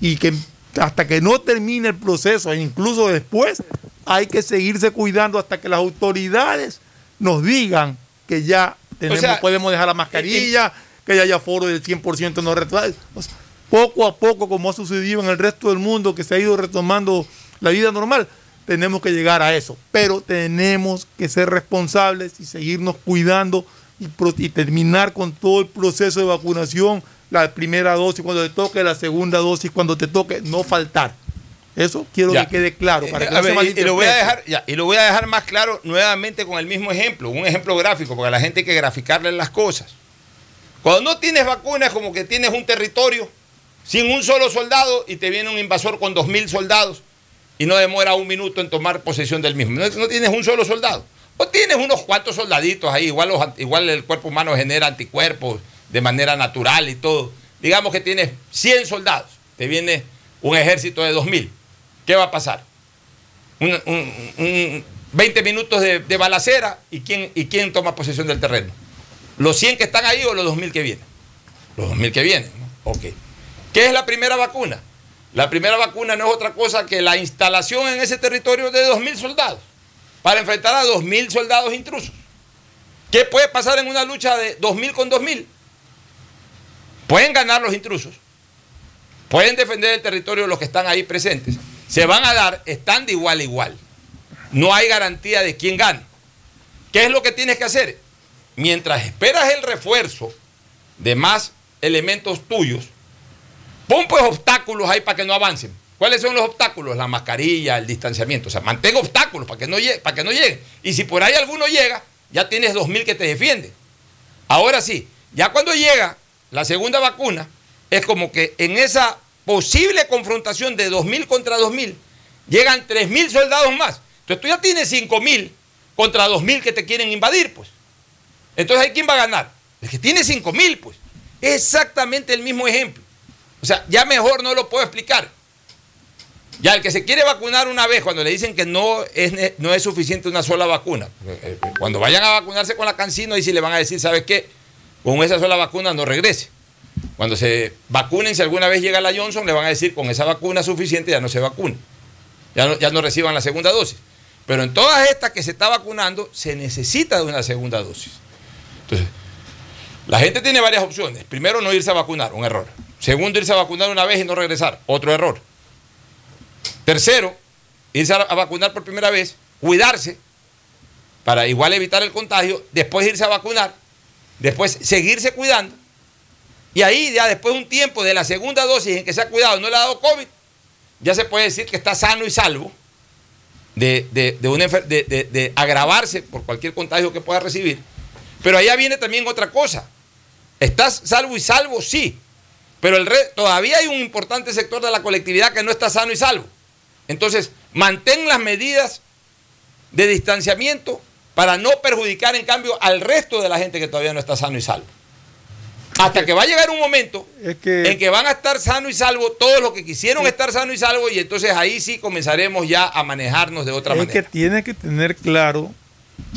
y que hasta que no termine el proceso, e incluso después, hay que seguirse cuidando hasta que las autoridades nos digan que ya tenemos, sea, podemos dejar la mascarilla, que ya haya foro del 100% no retrasado. O sea, poco a poco, como ha sucedido en el resto del mundo, que se ha ido retomando la vida normal, tenemos que llegar a eso. Pero tenemos que ser responsables y seguirnos cuidando y, terminar con todo el proceso de vacunación, la primera dosis cuando te toque, la segunda dosis cuando te toque, no faltar. Eso quiero Ya. que quede claro. Para que Eh, no se y, y lo voy a dejar, ya, y lo voy a dejar más claro nuevamente con el mismo ejemplo, un ejemplo gráfico, porque a la gente hay que graficarle las cosas. Cuando no tienes vacunas, como que tienes un territorio sin un solo soldado y te viene un invasor con dos mil soldados y no demora un minuto en tomar posesión del mismo. No, tienes un solo soldado. O tienes unos cuantos soldaditos ahí, igual, los, igual el cuerpo humano genera anticuerpos de manera natural y todo. Digamos que tienes 100 soldados, te viene un ejército de 2000. ¿Qué va a pasar? Un, un- un 20 minutos de, de balacera y quién, y quién toma posesión del terreno. ¿Los 100 que están ahí o los 2000 que vienen? Los 2000 que vienen, ¿no? Ok. ¿Qué es la primera vacuna? La primera vacuna no es otra cosa que la instalación en ese territorio de 2.000 soldados para enfrentar a 2.000 soldados intrusos. ¿Qué puede pasar en una lucha de 2.000 con 2.000? Pueden ganar los intrusos, pueden defender el territorio de los que están ahí presentes, se van a dar, están de igual a igual. No hay garantía de quién gane. ¿Qué es lo que tienes que hacer? Mientras esperas el refuerzo de más elementos tuyos, Pon pues obstáculos ahí para que no avancen. ¿Cuáles son los obstáculos? La mascarilla, el distanciamiento. O sea, mantén obstáculos para que no llegue, para que no lleguen. Y si por ahí alguno llega, ya tienes 2.000 que te defienden. Ahora sí, ya cuando llega la segunda vacuna, es como que en esa posible confrontación de 2.000 contra 2.000, llegan 3.000 soldados más. Entonces tú ya tienes 5.000 contra 2.000 que te quieren invadir, pues. Entonces, ¿ahí quién va a ganar? El que tiene 5.000, pues. Exactamente el mismo ejemplo. O sea, ya mejor no lo puedo explicar. Ya el que se quiere vacunar una vez, cuando le dicen que no es, no es suficiente una sola vacuna, eh, eh, cuando vayan a vacunarse con la cancino, ahí sí le van a decir, ¿sabes qué? Con esa sola vacuna no regrese. Cuando se vacunen, si alguna vez llega la Johnson, le van a decir, con esa vacuna suficiente ya no se vacune. Ya no, ya no reciban la segunda dosis. Pero en todas estas que se está vacunando, se necesita de una segunda dosis. Entonces, la gente tiene varias opciones. Primero, no irse a vacunar, un error. Segundo, irse a vacunar una vez y no regresar, otro error. Tercero, irse a, vacunar por primera vez, cuidarse para igual evitar el contagio, después irse a vacunar, después seguirse cuidando. Y ahí ya después de un tiempo de la segunda dosis en que se ha cuidado, no le ha dado COVID, ya se puede decir que está sano y salvo de, de- de- de agravarse por cualquier contagio que pueda recibir. Pero allá viene también otra cosa. ¿Estás salvo y salvo? Sí. Pero el re- todavía hay un importante sector de la colectividad que no está sano y salvo. Entonces, mantén las medidas de distanciamiento para no perjudicar, en cambio, al resto de la gente que todavía no está sano y salvo. Hasta que va a llegar un momento Es que- en que van a estar sano y salvo todos los que quisieron estar sano y salvo y entonces ahí sí comenzaremos ya a manejarnos de otra es manera. que tiene que tener claro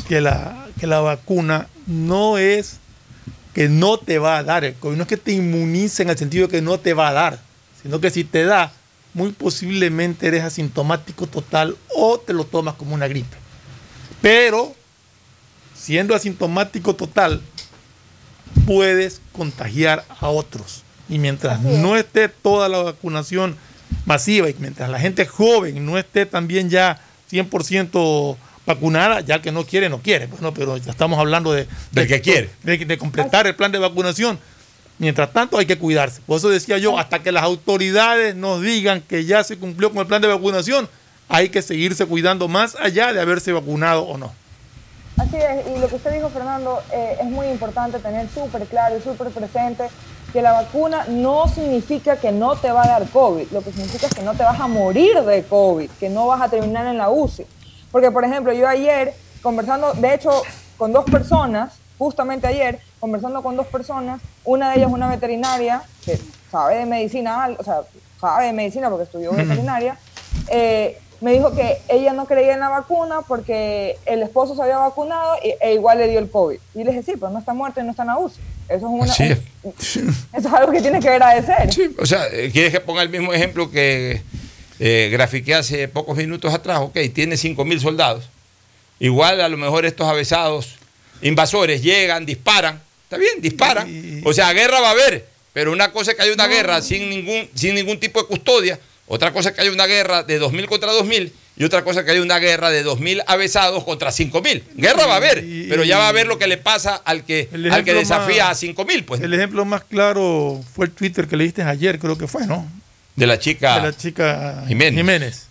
que la, que la vacuna no es que no te va a dar el COVID, no es que te inmunice en el sentido de que no te va a dar, sino que si te da, muy posiblemente eres asintomático total o te lo tomas como una gripe. Pero, siendo asintomático total, puedes contagiar a otros. Y mientras no esté toda la vacunación masiva y mientras la gente joven no esté también ya 100% vacunada, ya el que no quiere, no quiere. Bueno, pero ya estamos hablando de, Del de- que quiere. De, de completar el plan de vacunación. Mientras tanto hay que cuidarse. Por eso decía yo, hasta que las autoridades nos digan que ya se cumplió con el plan de vacunación, hay que seguirse cuidando más allá de haberse vacunado o no. Así es, y lo que usted dijo, Fernando, eh, es muy importante tener súper claro y súper presente que la vacuna no significa que no te va a dar COVID, lo que significa es que no te vas a morir de COVID, que no vas a terminar en la UCI. Porque, por ejemplo, yo ayer, conversando, de hecho, con dos personas, justamente ayer, conversando con dos personas, una de ellas una veterinaria que sabe de medicina, o sea, sabe de medicina porque estudió veterinaria, eh, me dijo que ella no creía en la vacuna porque el esposo se había vacunado e igual le dio el COVID. Y le dije, sí, pero no está muerto y no está en UCI. Eso es, una, es. un- eso es algo que tiene que agradecer. Sí, o sea, ¿quieres que ponga el mismo ejemplo que eh, grafiqué hace pocos minutos atrás? Ok, tiene 5 mil soldados. Igual a lo mejor estos avesados invasores llegan, disparan. Está bien, disparan. O sea, guerra va a haber. Pero una cosa es que hay una guerra sin ningún, sin ningún tipo de custodia. Otra cosa es que hay una guerra de 2.000 contra 2.000. Y otra cosa es que hay una guerra de 2.000 avesados contra 5.000. Guerra va a haber. Y- Pero ya va a ver lo que le pasa al que, al que desafía más- a 5.000. Pues, El ejemplo más claro fue el Twitter que leíste ayer, creo que fue, ¿no? De la chica. De la chica Jiménez. Jiménez.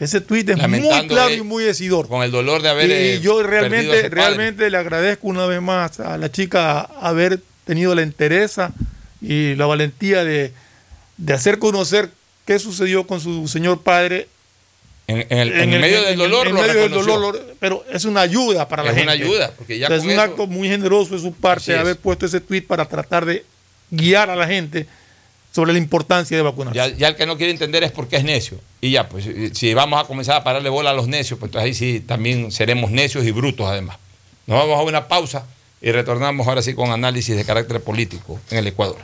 Ese tweet es muy claro y muy decidor. con el dolor de haber Y eh, yo realmente, realmente le agradezco una vez más a la chica haber tenido la entereza y la valentía de, de hacer conocer qué sucedió con su señor padre. en, en el, en el medio del dolor en lo medio del dolor, pero es una ayuda para la Es gente. una ayuda, porque ya O sea, es un eso- acto muy generoso de su parte es. haber puesto ese tweet para tratar de guiar a la gente sobre la importancia de vacunarse. Ya, ya el que no quiere entender es porque es necio. Y ya, pues eh, si vamos a comenzar a pararle bola a los necios, pues entonces ahí sí también seremos necios y brutos además. Nos vamos a una pausa y retornamos ahora sí con análisis de carácter político en el Ecuador.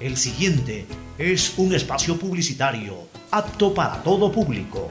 El siguiente es un espacio publicitario apto para todo público.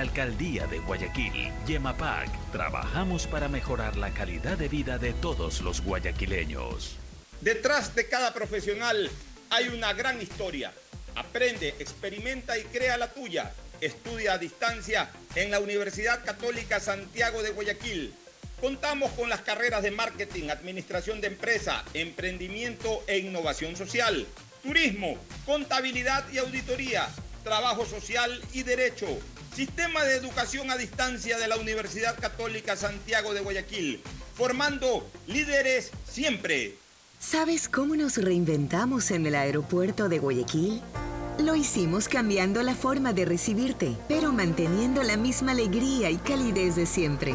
Alcaldía de Guayaquil, Yemapac, trabajamos para mejorar la calidad de vida de todos los guayaquileños. Detrás de cada profesional hay una gran historia. Aprende, experimenta y crea la tuya. Estudia a distancia en la Universidad Católica Santiago de Guayaquil. Contamos con las carreras de marketing, administración de empresa, emprendimiento e innovación social, turismo, contabilidad y auditoría, trabajo social y derecho. Sistema de educación a distancia de la Universidad Católica Santiago de Guayaquil, formando líderes siempre. ¿Sabes cómo nos reinventamos en el aeropuerto de Guayaquil? Lo hicimos cambiando la forma de recibirte, pero manteniendo la misma alegría y calidez de siempre.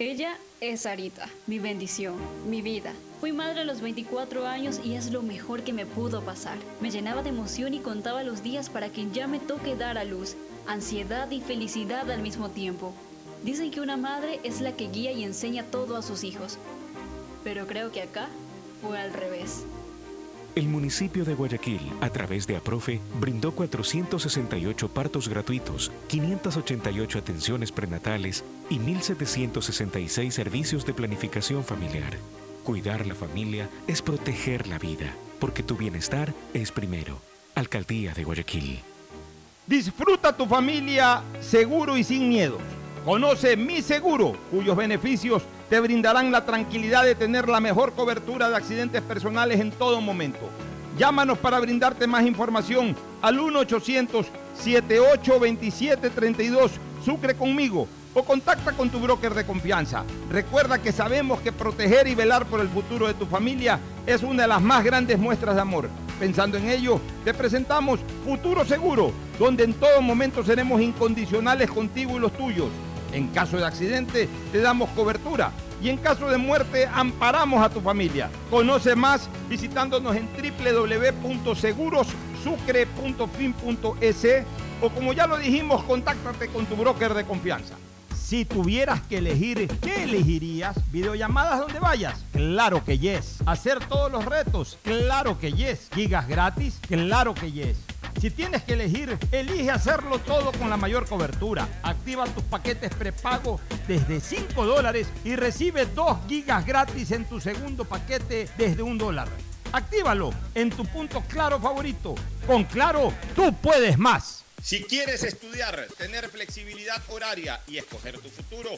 Ella es Sarita, mi bendición, mi vida. Fui madre a los 24 años y es lo mejor que me pudo pasar. Me llenaba de emoción y contaba los días para que ya me toque dar a luz, ansiedad y felicidad al mismo tiempo. Dicen que una madre es la que guía y enseña todo a sus hijos, pero creo que acá fue al revés. El municipio de Guayaquil, a través de APROFE, brindó 468 partos gratuitos, 588 atenciones prenatales y 1.766 servicios de planificación familiar. Cuidar la familia es proteger la vida, porque tu bienestar es primero. Alcaldía de Guayaquil. Disfruta tu familia seguro y sin miedo. Conoce Mi Seguro, cuyos beneficios te brindarán la tranquilidad de tener la mejor cobertura de accidentes personales en todo momento. Llámanos para brindarte más información al 1-800-7827-32 Sucre conmigo o contacta con tu broker de confianza. Recuerda que sabemos que proteger y velar por el futuro de tu familia es una de las más grandes muestras de amor. Pensando en ello, te presentamos Futuro Seguro, donde en todo momento seremos incondicionales contigo y los tuyos. En caso de accidente, te damos cobertura y en caso de muerte, amparamos a tu familia. Conoce más visitándonos en www.segurosucre.fin.es o como ya lo dijimos, contáctate con tu broker de confianza. Si tuvieras que elegir, ¿qué elegirías? ¿Videollamadas donde vayas? Claro que yes. ¿Hacer todos los retos? Claro que yes. ¿Gigas gratis? Claro que yes. Si tienes que elegir, elige hacerlo todo con la mayor cobertura. Activa tus paquetes prepago desde 5 dólares y recibe 2 gigas gratis en tu segundo paquete desde un dólar. Actívalo en tu punto claro favorito. Con Claro, tú puedes más. Si quieres estudiar, tener flexibilidad horaria y escoger tu futuro,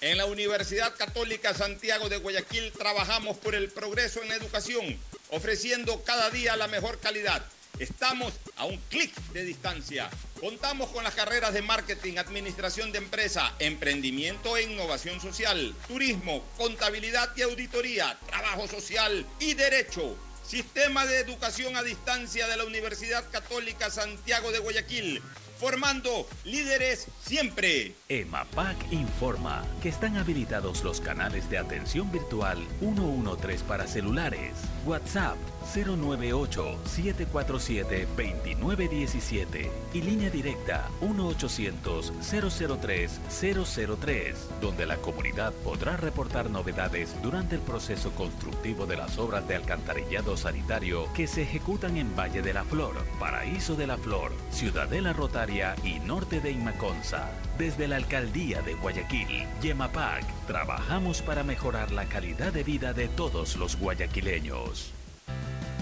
en la Universidad Católica Santiago de Guayaquil trabajamos por el progreso en la educación, ofreciendo cada día la mejor calidad. Estamos a un clic de distancia. Contamos con las carreras de marketing, administración de empresa, emprendimiento e innovación social, turismo, contabilidad y auditoría, trabajo social y derecho. Sistema de Educación a Distancia de la Universidad Católica Santiago de Guayaquil, formando líderes siempre. EMAPAC informa que están habilitados los canales de atención virtual 113 para celulares, WhatsApp 098-747-2917 y línea directa 1-800-003-003, donde la comunidad podrá reportar novedades durante el proceso constructivo de las obras de alcantarillado sanitario que se ejecutan en Valle de la Flor, Paraíso de la Flor, Ciudadela Rotaria y Norte de Imaconza. Desde la Alcaldía de Guayaquil, Yemapac, trabajamos para mejorar la calidad de vida de todos los guayaquileños.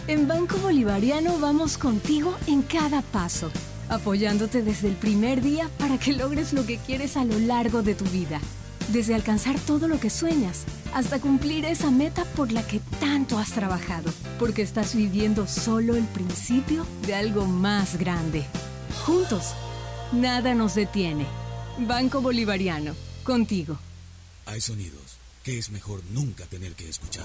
En Banco Bolivariano vamos contigo en cada paso, apoyándote desde el primer día para que logres lo que quieres a lo largo de tu vida. Desde alcanzar todo lo que sueñas hasta cumplir esa meta por la que tanto has trabajado, porque estás viviendo solo el principio de algo más grande. Juntos, nada nos detiene. Banco Bolivariano, contigo. Hay sonidos que es mejor nunca tener que escuchar.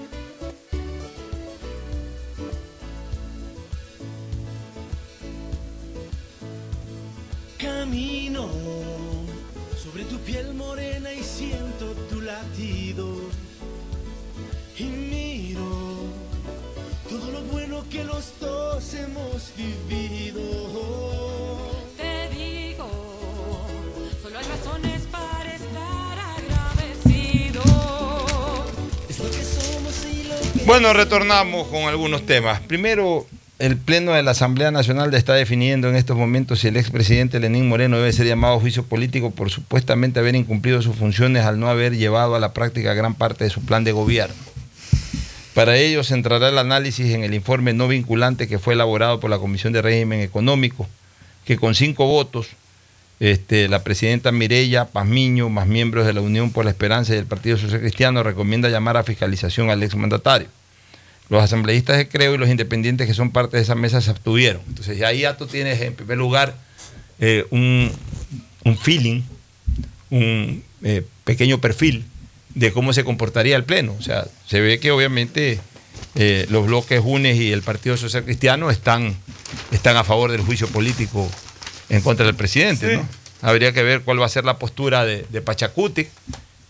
Bueno, retornamos con algunos temas. Primero, el Pleno de la Asamblea Nacional está definiendo en estos momentos si el expresidente Lenín Moreno debe ser llamado a juicio político por supuestamente haber incumplido sus funciones al no haber llevado a la práctica gran parte de su plan de gobierno. Para ello se entrará el análisis en el informe no vinculante que fue elaborado por la Comisión de Régimen Económico, que con cinco votos, este, la presidenta Mireya Pazmiño, más miembros de la Unión por la Esperanza y del Partido Social Cristiano, recomienda llamar a fiscalización al exmandatario. Los asambleístas de Creo y los independientes que son parte de esa mesa se abstuvieron. Entonces, ahí ya tú tienes en primer lugar eh, un, un feeling, un eh, pequeño perfil de cómo se comportaría el Pleno. O sea, se ve que obviamente eh, los bloques UNES y el Partido Social Cristiano están, están a favor del juicio político en contra del presidente. Sí. ¿no? Habría que ver cuál va a ser la postura de, de Pachacuti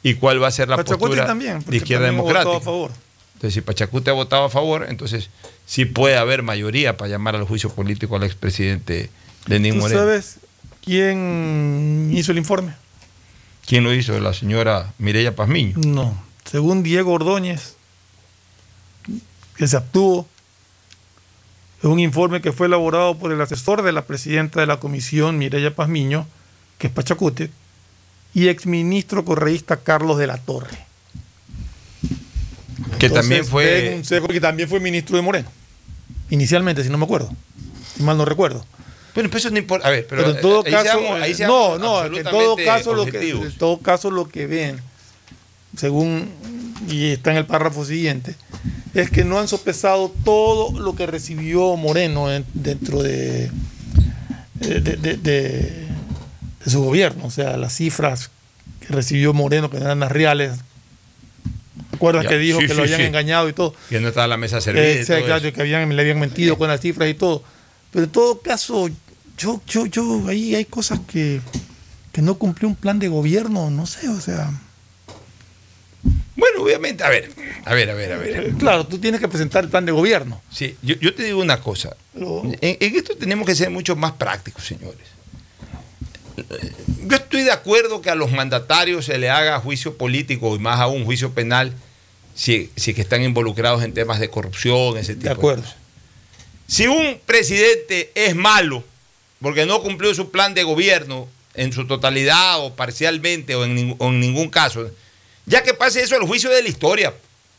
y cuál va a ser la Pachacuti postura también, de Izquierda también Democrática. a favor. Entonces, si Pachacuti ha votado a favor, entonces sí puede haber mayoría para llamar al juicio político al expresidente Lenín ¿Tú Moreno. sabes quién hizo el informe? ¿Quién lo hizo? La señora Mireya Pazmiño. No. Según Diego Ordóñez, que se abstuvo. Es un informe que fue elaborado por el asesor de la presidenta de la comisión, Mireya Pazmiño, que es Pachacute, y exministro correísta Carlos de la Torre. Que también fue- un que también fue ministro de Moreno. Inicialmente, si no me acuerdo. Si mal no recuerdo. Bueno, pues eso no importa. A ver, pero, Pero, en todo ahí caso, seamos- ahí eh, seamos no, no, que en todo caso lo que, objetivos. en todo caso lo que ven, según y está en el párrafo siguiente, es que no han sopesado todo lo que recibió Moreno en- dentro de, de, de- de- su gobierno, o sea, las cifras que recibió Moreno que eran las reales. ¿Recuerdas que dijo sí, que sí, lo habían sí. engañado y todo? Que no estaba la mesa servida. y Eh, todo claro, eso. que habían, le habían mentido con las cifras y todo. Pero en todo caso, yo, yo, yo, ahí hay cosas que, que no cumplió un plan de gobierno, no sé, o sea. Bueno, obviamente, a ver, a ver, a ver, a ver. eh, Claro, tú tienes que presentar el plan de gobierno. Sí, yo, yo te digo una cosa. En, en esto tenemos que ser mucho más prácticos, señores. Yo estoy de acuerdo que a los mandatarios se le haga juicio político y más aún juicio penal si, si que están involucrados en temas de corrupción, ese tipo de, acuerdo. cosas. Si un presidente es malo porque no cumplió su plan de gobierno en su totalidad o parcialmente o en, o en ningún caso, ya que pase eso al juicio de la historia.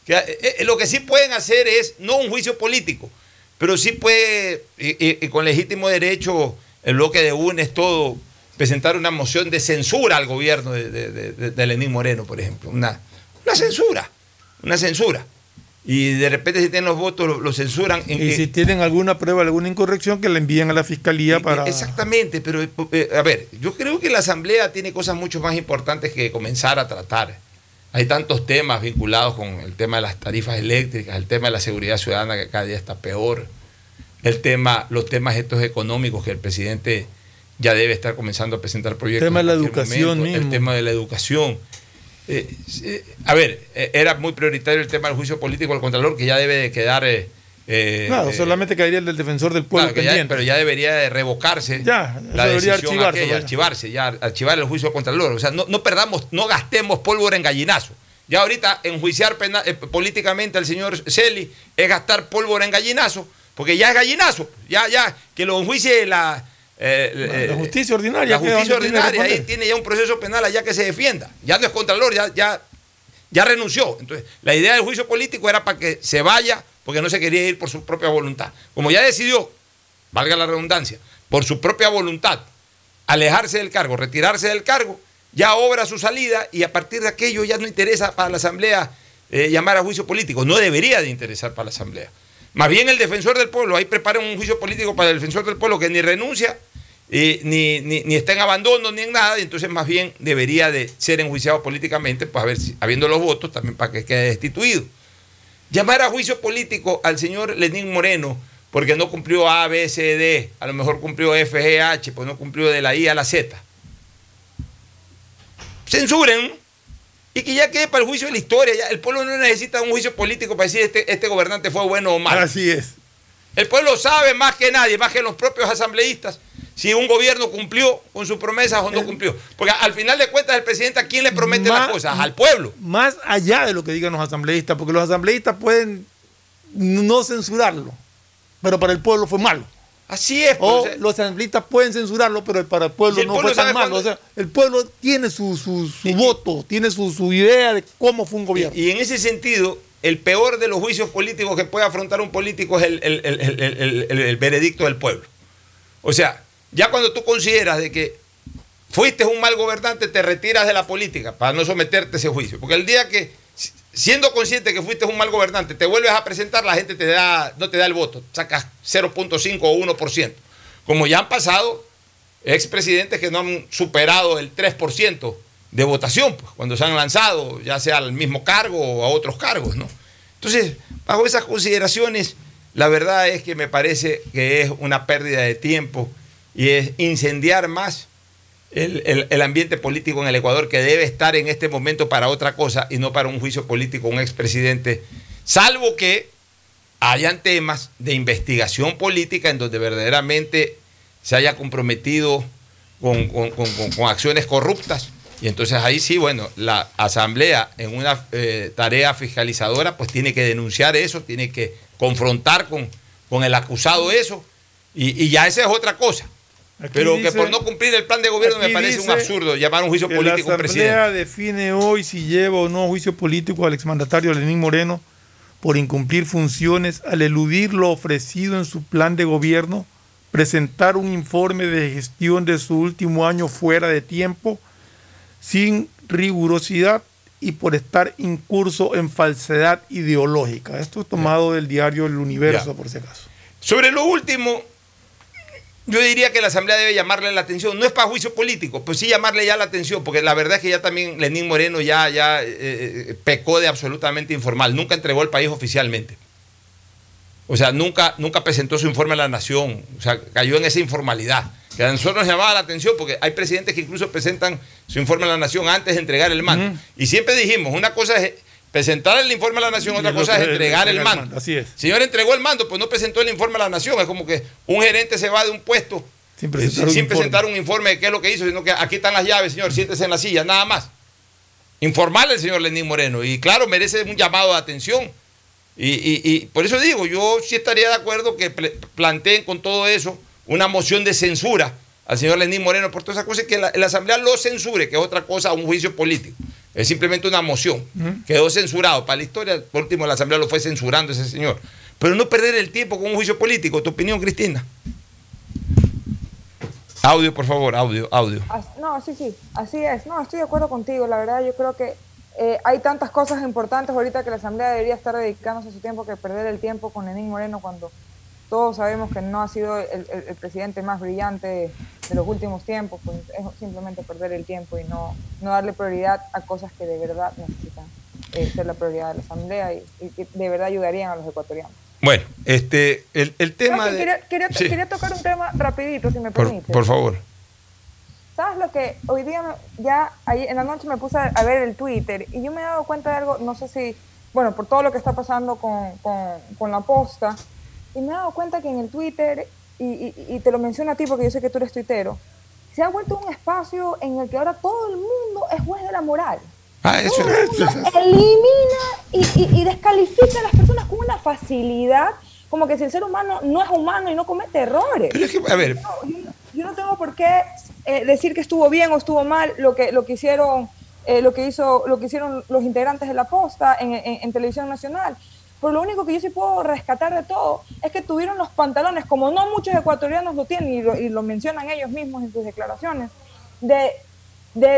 Que, eh, eh, lo que sí pueden hacer es no un juicio político, pero sí puede, y, y- y con legítimo derecho, el bloque de UNES todo, presentar una moción de censura al gobierno de, de, de- de- de Lenín Moreno, por ejemplo. Una, una censura, una censura. Y de repente si tienen los votos, lo, lo censuran. en- Y si tienen alguna prueba, alguna incorrección, que la envíen a la fiscalía para. Exactamente, pero eh, a ver, yo creo que la Asamblea tiene cosas mucho más importantes que comenzar a tratar. Hay tantos temas vinculados con el tema de las tarifas eléctricas, el tema de la seguridad ciudadana que cada día está peor, el tema, los temas estos económicos que el presidente ya debe estar comenzando a presentar proyectos. tema de la educación momento, mismo. El tema de la educación. Eh, eh, a ver, eh, era muy prioritario el tema del juicio político al Contralor, que ya debe de quedar... eh, eh, Claro, eh, solamente caería el del defensor del pueblo Claro, ya- pendiente. pero ya debería de revocarse Ya, la debería decisión archivarse, aquella, archivarse, ya archivar el juicio contra el loro. O sea, no, no perdamos, no gastemos pólvora en gallinazo. Ya ahorita enjuiciar eh, políticamente al señor Celi es gastar pólvora en gallinazo, porque ya es gallinazo, ya, ya, que lo enjuicie la, eh, La eh, justicia ordinaria. la justicia donde tiene ordinaria, ahí tiene ya un proceso penal allá que se defienda. Ya no es contralor, ya, ya, ya renunció. Entonces, la idea del juicio político era para que se vaya porque no se quería ir por su propia voluntad. Como ya decidió, valga la redundancia, por su propia voluntad, alejarse del cargo, retirarse del cargo, ya obra su salida y a partir de aquello ya no interesa para la Asamblea eh, llamar a juicio político. No debería de interesar para la Asamblea. Más bien el defensor del pueblo, ahí preparan un juicio político para el defensor del pueblo que ni renuncia, eh, ni, ni- ni está en abandono, ni en nada, y entonces más bien debería de ser enjuiciado políticamente, pues a ver si, habiendo los votos, también para que quede destituido. Llamar a juicio político al señor Lenín Moreno porque no cumplió A, B, C, D, a lo mejor cumplió F, G, H, pues no cumplió de la I a la Z. Censuren y que ya quede para el juicio de la historia. Ya, el pueblo no necesita un juicio político para decir este, este gobernante fue bueno o malo. Así es. El pueblo sabe más que nadie, más que los propios asambleístas, si un gobierno cumplió con sus promesas o no cumplió. Porque al final de cuentas, el presidente a quién le promete Ma- las cosas? Al pueblo. Más allá de lo que digan los asambleístas, porque los asambleístas pueden no censurarlo, pero para el pueblo fue malo. Así es. O pues, sea- los asambleístas pueden censurarlo, pero para el pueblo el no pueblo fue tan malo. O sea, el pueblo tiene su, su, su voto, tiene su, su idea de cómo fue un gobierno. Y en ese sentido, el peor de los juicios políticos que puede afrontar un político es el, el- el- el- el- el- el veredicto del pueblo. O sea, ya cuando tú consideras de que fuiste un mal gobernante, te retiras de la política para no someterte a ese juicio. Porque el día que, si- siendo consciente que fuiste un mal gobernante, te vuelves a presentar, la gente te da, no te da el voto, sacas 0.5 o 1%. Como ya han pasado expresidentes que no han superado el 3% de votación, pues, cuando se han lanzado, ya sea al mismo cargo o a otros cargos, ¿no? Entonces, bajo esas consideraciones, la verdad es que me parece que es una pérdida de tiempo y es incendiar más el, el- ambiente político en el Ecuador que debe estar en este momento para otra cosa y no para un juicio político, un expresidente, salvo que hayan temas de investigación política en donde verdaderamente se haya comprometido con, con- con- acciones corruptas Y entonces ahí sí, bueno, la asamblea en una eh, tarea fiscalizadora pues tiene que denunciar eso, tiene que confrontar con, con el acusado eso, y, y ya esa es otra cosa. Pero que por no cumplir el plan de gobierno me parece un absurdo llamar a un juicio político a La un presidente. Asamblea define hoy si lleva o no juicio político al exmandatario Lenín Moreno por incumplir funciones al eludir lo ofrecido en su plan de gobierno, presentar un informe de gestión de su último año fuera de tiempo, sin rigurosidad y por estar incurso en falsedad ideológica. Esto es tomado del diario El Universo, Ya. por si acaso. Sobre lo último, yo diría que la Asamblea debe llamarle la atención. No es para juicio político, pues sí llamarle ya la atención, porque la verdad es que ya también Lenín Moreno ya, ya eh, eh, pecó de absolutamente informal. Nunca entregó el país oficialmente. O sea, nunca, nunca presentó su informe a la nación. O sea, cayó en esa informalidad. Que a nosotros nos llamaba la atención porque hay presidentes que incluso presentan su informe a la nación antes de entregar el mando. Y siempre dijimos, una cosa es presentar el informe a la nación, Y otra cosa es entregar el mando. mando, así es. Señor entregó el mando, pues no presentó el informe a la nación. Es como que un gerente se va de un puesto Sin eh, presentar sin, un sin informe. presentar un informe de qué es lo que hizo, sino que aquí están las llaves, señor, siéntese en la silla, nada más. Informal el señor Lenín Moreno. Y claro, merece un llamado de atención. Y, y- y por eso digo, yo sí estaría de acuerdo que planteen con todo eso una moción de censura al señor Lenín Moreno por todas esas cosas, que la, la Asamblea lo censure, que es otra cosa, un juicio político. Es simplemente una moción. Quedó censurado. Para la historia, por último, la Asamblea lo fue censurando ese señor. Pero no perder el tiempo con un juicio político. ¿Tu opinión, Cristina? Audio, por favor, audio, audio. As- No, sí, sí, así es. No, estoy de acuerdo contigo. La verdad, yo creo que eh, hay tantas cosas importantes ahorita que la Asamblea debería estar dedicándose su tiempo que perder el tiempo con Lenín Moreno cuando todos sabemos que no ha sido el, el- el presidente más brillante de los últimos tiempos. Pues es simplemente perder el tiempo y no, no darle prioridad a cosas que de verdad necesitan eh, ser la prioridad de la Asamblea y, y que de verdad ayudarían a los ecuatorianos. Bueno, este, el, el tema ¿Sabes de... Quería, quería- Sí. quería tocar un tema rapidito, si me permite. por favor. ¿Sabes lo que hoy día ya ahí en la noche me puse a, a ver el Twitter y yo me he dado cuenta de algo, no sé si, bueno, por todo lo que está pasando con, con- con la posta, y me he dado cuenta que en el Twitter, y, y- y te lo menciono a ti porque yo sé que tú eres tuitero, se ha vuelto un espacio en el que ahora todo el mundo es juez de la moral. Ah, eso Todo el mundo elimina y, y- descalifica a las personas con una facilidad, como que si el ser humano no es humano y no comete errores. a ver, Yo no tengo por qué eh, decir que estuvo bien o estuvo mal lo que, lo que hicieron, eh, lo que hizo, lo que hicieron los integrantes de la posta en, en- en televisión nacional. Pero lo único que yo sí puedo rescatar de todo es que tuvieron los pantalones, como no muchos ecuatorianos lo tienen y lo, y mencionan ellos mismos en sus declaraciones, de,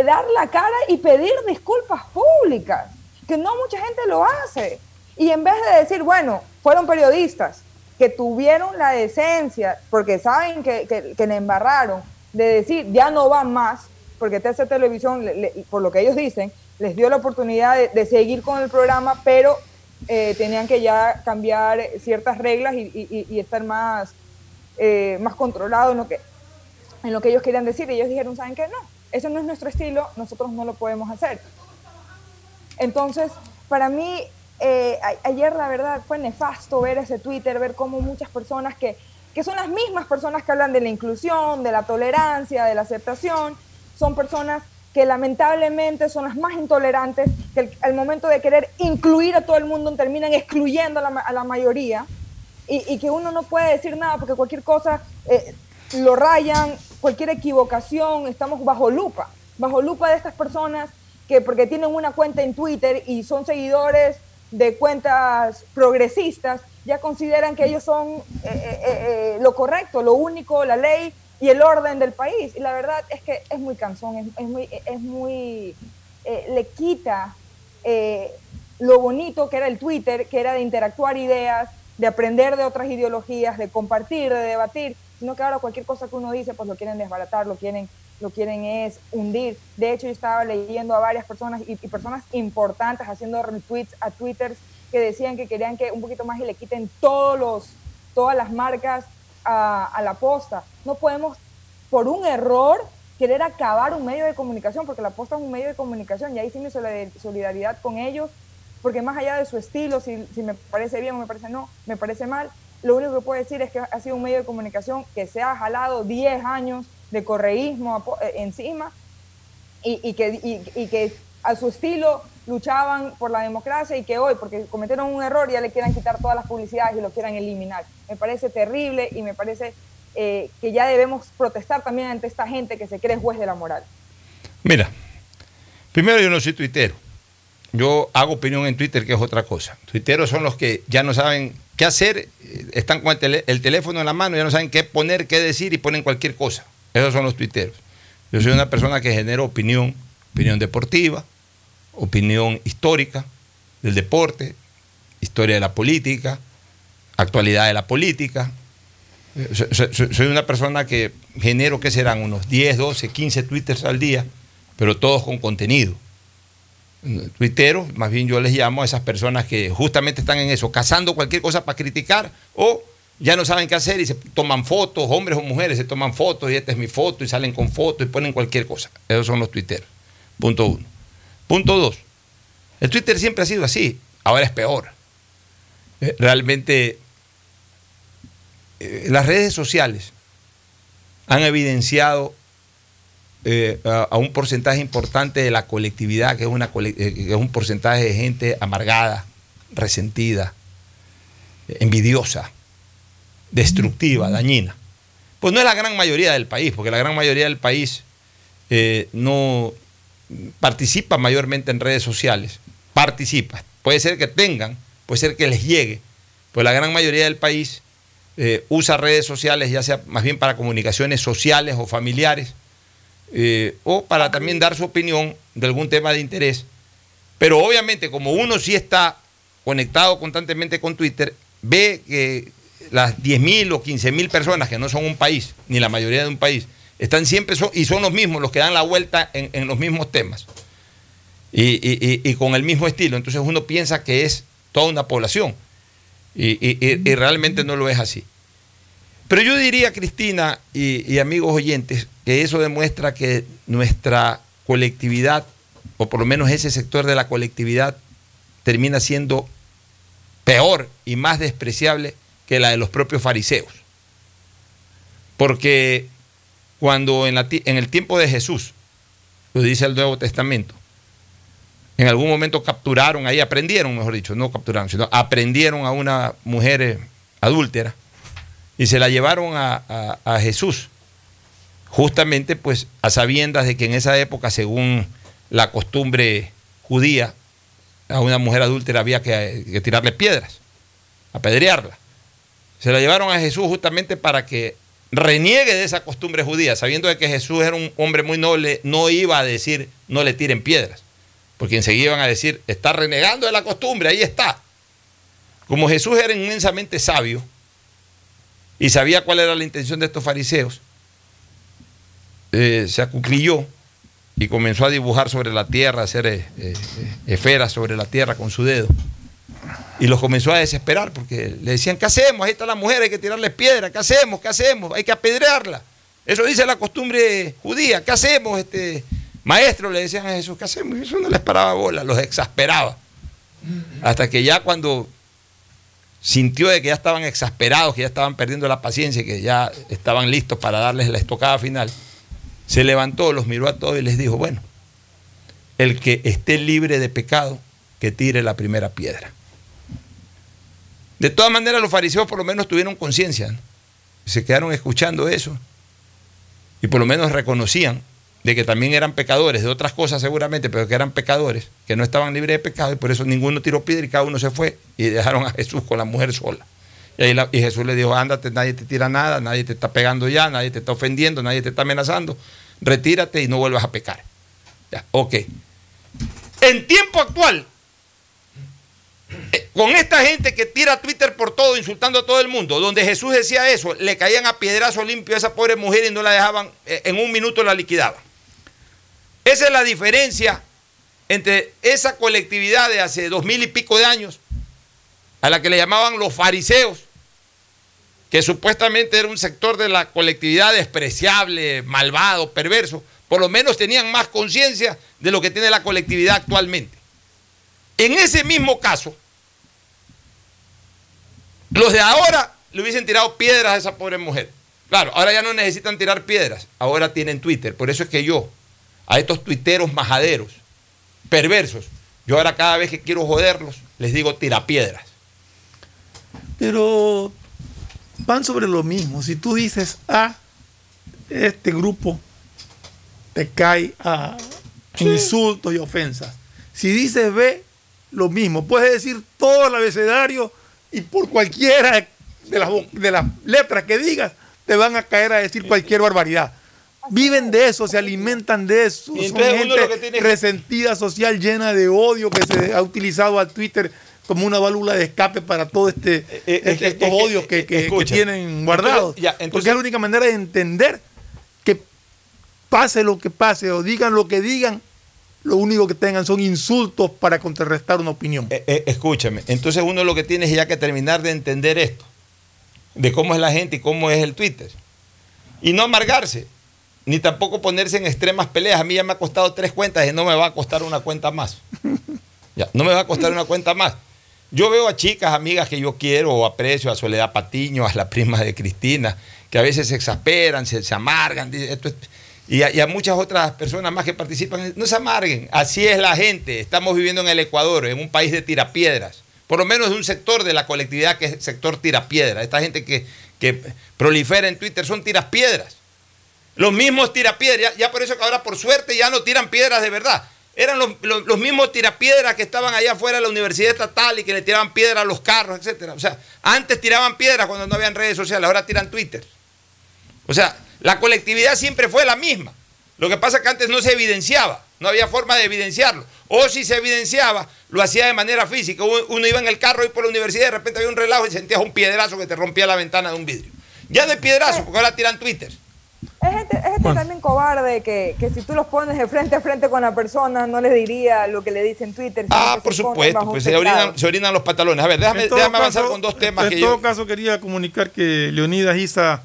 dar la cara y pedir disculpas públicas, que no mucha gente lo hace. Y en vez de decir, bueno, fueron periodistas que tuvieron la decencia, porque saben que, que, que le embarraron, de decir, ya no van más, porque TC Televisión, le- por lo que ellos dicen, les dio la oportunidad de seguir con el programa, pero eh, tenían que ya cambiar ciertas reglas y, y- estar más, eh, más controlados en lo, que, en lo que ellos querían decir. Ellos dijeron, ¿saben qué? No, eso no es nuestro estilo, nosotros no lo podemos hacer. Entonces, para mí, eh, ayer la verdad fue nefasto ver ese Twitter, ver cómo muchas personas que, que son las mismas personas que hablan de la inclusión, de la tolerancia, de la aceptación, son personas que lamentablemente son las más intolerantes, que al, momento de querer incluir a todo el mundo terminan excluyendo a la, mayoría. Y, que uno no puede decir nada porque cualquier cosa eh, lo rayan, cualquier equivocación, estamos bajo lupa, bajo lupa de estas personas que porque tienen una cuenta en Twitter y son seguidores de cuentas progresistas, ya consideran que ellos son eh, eh, lo correcto, lo único, la ley y el orden del país. Y la verdad es que es muy cansón, es, es muy, es muy eh, le quita eh, lo bonito que era el Twitter, que era de interactuar ideas, de aprender de otras ideologías, de compartir, de debatir, sino que ahora cualquier cosa que uno dice, pues lo quieren desbaratar, lo quieren, lo quieren es hundir. De hecho, yo estaba leyendo a varias personas y, y personas importantes haciendo retweets a Twitter que decían que querían que un poquito más y le quiten todos los, todas las marcas a, a la posta. No podemos, por un error, querer acabar un medio de comunicación, porque la posta es un medio de comunicación y ahí sí mi solidar- solidaridad con ellos, porque más allá de su estilo, si, me parece bien o me parece no, me parece mal, lo único que puedo decir es que ha sido un medio de comunicación que se ha jalado 10 años de correísmo eh, encima y, y que, y, y que a su estilo luchaban por la democracia y que hoy, porque cometieron un error, ya le quieran quitar todas las publicidades y lo quieran eliminar. Me parece terrible y me parece eh, que ya debemos protestar también ante esta gente que se cree juez de la moral. Mira, primero yo no soy tuitero. Yo hago opinión en Twitter, que es otra cosa. Tuiteros son los que ya no saben qué hacer, eh, están con el, teléfono en la mano, ya no saben qué poner, qué decir y ponen cualquier cosa. Esos son los tuiteros. Yo soy una persona que genera opinión, opinión deportiva, opinión histórica del deporte, historia de la política, actualidad de la política. Eh, so- so- so- Soy una persona que genero, ¿qué serán? Unos 10, 12, 15 twitters al día, pero todos con contenido. Tuiteros, más bien yo les llamo a esas personas que justamente están en eso, cazando cualquier cosa para criticar o ya no saben qué hacer y se toman fotos, hombres o mujeres se toman fotos y esta es mi foto y salen con fotos y ponen cualquier cosa. Esos son los tuiteros. Punto uno. Punto dos. El Twitter siempre ha sido así, ahora es peor. Eh, Realmente eh, las redes sociales han evidenciado eh, a, un porcentaje importante de la colectividad, que es, una, es un porcentaje de gente amargada, resentida, envidiosa, destructiva, dañina. Pues no es la gran mayoría del país, porque la gran mayoría del país no participa mayormente en redes sociales. Participa. Puede ser que tengan, puede ser que les llegue, pues la gran mayoría del país eh, usa redes sociales, ya sea más bien para comunicaciones sociales o familiares, eh, o para también dar su opinión de algún tema de interés. Pero obviamente, como uno sí está conectado constantemente con Twitter, ve que las 10.000 o 15.000 personas que no son un país, ni la mayoría de un país, están siempre son- y son los mismos los que dan la vuelta en, en los mismos temas y, y- y- con el mismo estilo. Entonces uno piensa que es toda una población y, realmente no lo es así. Pero yo diría, Cristina y amigos oyentes, que eso demuestra que nuestra colectividad, o por lo menos ese sector de la colectividad, termina siendo peor y más despreciable que la de los propios fariseos. Porque cuando en, el tiempo de Jesús, lo dice el Nuevo Testamento, en algún momento capturaron ahí, aprendieron, mejor dicho, no capturaron, sino aprendieron a una mujer eh, adúltera y se la llevaron a, Jesús, justamente pues a sabiendas de que en esa época, según la costumbre judía, a una mujer adúltera había que tirarle piedras, apedrearla. Se la llevaron a Jesús justamente para que reniegue de esa costumbre judía, sabiendo de que Jesús era un hombre muy noble, no iba a decir no le tiren piedras, porque enseguida iban a decir, está renegando de la costumbre, ahí está. Como Jesús era inmensamente sabio y sabía cuál era la intención de estos fariseos, eh, se acuclilló y comenzó a dibujar sobre la tierra, a hacer eh, eh, esferas sobre la tierra con su dedo. Y los comenzó a desesperar porque le decían, ¿qué hacemos? Ahí está la mujer, hay que tirarle piedra, ¿qué hacemos? ¿Qué hacemos? Hay que apedrearla. Eso dice la costumbre judía, ¿qué hacemos? Este, maestro, le decían a Jesús, ¿qué hacemos? Y eso no les paraba bola, los exasperaba. Hasta que ya cuando sintió de que ya estaban exasperados, que ya estaban perdiendo la paciencia, que ya estaban listos para darles la estocada final, se levantó, los miró a todos y les dijo, bueno, el que esté libre de pecado, que tire la primera piedra. De todas maneras, los fariseos por lo menos tuvieron conciencia, se quedaron escuchando eso y por lo menos reconocían de que también eran pecadores, de otras cosas seguramente, pero que eran pecadores, que no estaban libres de pecado y por eso ninguno tiró piedra y cada uno se fue y dejaron a Jesús con la mujer sola. Y, y Jesús le dijo, ándate, nadie te tira nada, nadie te está pegando ya, nadie te está ofendiendo, nadie te está amenazando, retírate y no vuelvas a pecar. Ya, ok. En tiempo actual, con esta gente que tira Twitter por todo, insultando a todo el mundo, donde Jesús decía eso, le caían a piedrazo limpio a esa pobre mujer y no la dejaban, eh, en un minuto la liquidaban. Esa es la diferencia entre esa colectividad de hace dos mil y pico de años, a la que le llamaban los fariseos, que supuestamente era un sector de la colectividad despreciable, malvado, perverso, por lo menos tenían más conciencia de lo que tiene la colectividad actualmente. En ese mismo caso, los de ahora le hubiesen tirado piedras a esa pobre mujer. Claro, ahora ya no necesitan tirar piedras, ahora tienen Twitter. Por eso es que yo, a estos tuiteros majaderos, perversos. Yo ahora cada vez que quiero joderlos, les digo tirapiedras. Pero van sobre lo mismo. Si tú dices A, este grupo te cae a insultos y ofensas. Si dices B, lo mismo. Puedes decir todo el abecedario y por cualquiera de las, de las letras que digas, te van a caer a decir cualquier barbaridad. Viven de eso, se alimentan de eso. Y Son gente que tiene resentida social, llena de odio, que se ha utilizado a Twitter como una válvula de escape para todo este, eh, este- es que- estos es que- odios que, que- tienen guardados. Entonces, ya, entonces- Porque es la única manera de entender que pase lo que pase o digan lo que digan, lo único que tengan son insultos para contrarrestar una opinión. Eh, eh, escúchame, entonces uno lo que tiene es ya que terminar de entender esto, de cómo es la gente y cómo es el Twitter. Y no amargarse, ni tampoco ponerse en extremas peleas. A mí ya me ha costado tres cuentas y no me va a costar una cuenta más. Ya, no me va a costar una cuenta más. Yo veo a chicas, amigas que yo quiero o aprecio, a Soledad Patiño, a la prima de Cristina, que a veces se exasperan, se, se amargan, esto es- y, a, muchas otras personas más que participan. No se amarguen, así es la gente. Estamos viviendo en el Ecuador, en un país de tirapiedras, por lo menos de un sector de la colectividad que es el sector tirapiedras. Esta gente que, que prolifera en Twitter son tirapiedras. Los mismos tirapiedras, ya, ya por eso que ahora por suerte ya no tiran piedras de verdad. Eran los, los- los mismos tirapiedras que estaban allá afuera de la Universidad Estatal y que le tiraban piedras a los carros, etcétera. O sea, antes tiraban piedras cuando no habían redes sociales, ahora tiran Twitter. O sea, la colectividad siempre fue la misma. Lo que pasa es que antes no se evidenciaba, no había forma de evidenciarlo. O si se evidenciaba, lo hacía de manera física. Uno iba en el carro y por la universidad y de repente había un relajo y sentías un piedrazo que te rompía la ventana de un vidrio. Ya no hay piedrazo, porque ahora tiran Twitter. Es gente, es gente también cobarde que, que si tú los pones de frente a frente con la persona no les diría lo que le dice en Twitter. Ah, por supuesto, pues se orinan, se orinan los pantalones. A ver, déjame, avanzar caso- con dos temas En que todo yo... caso, quería comunicar que Leonidas Isa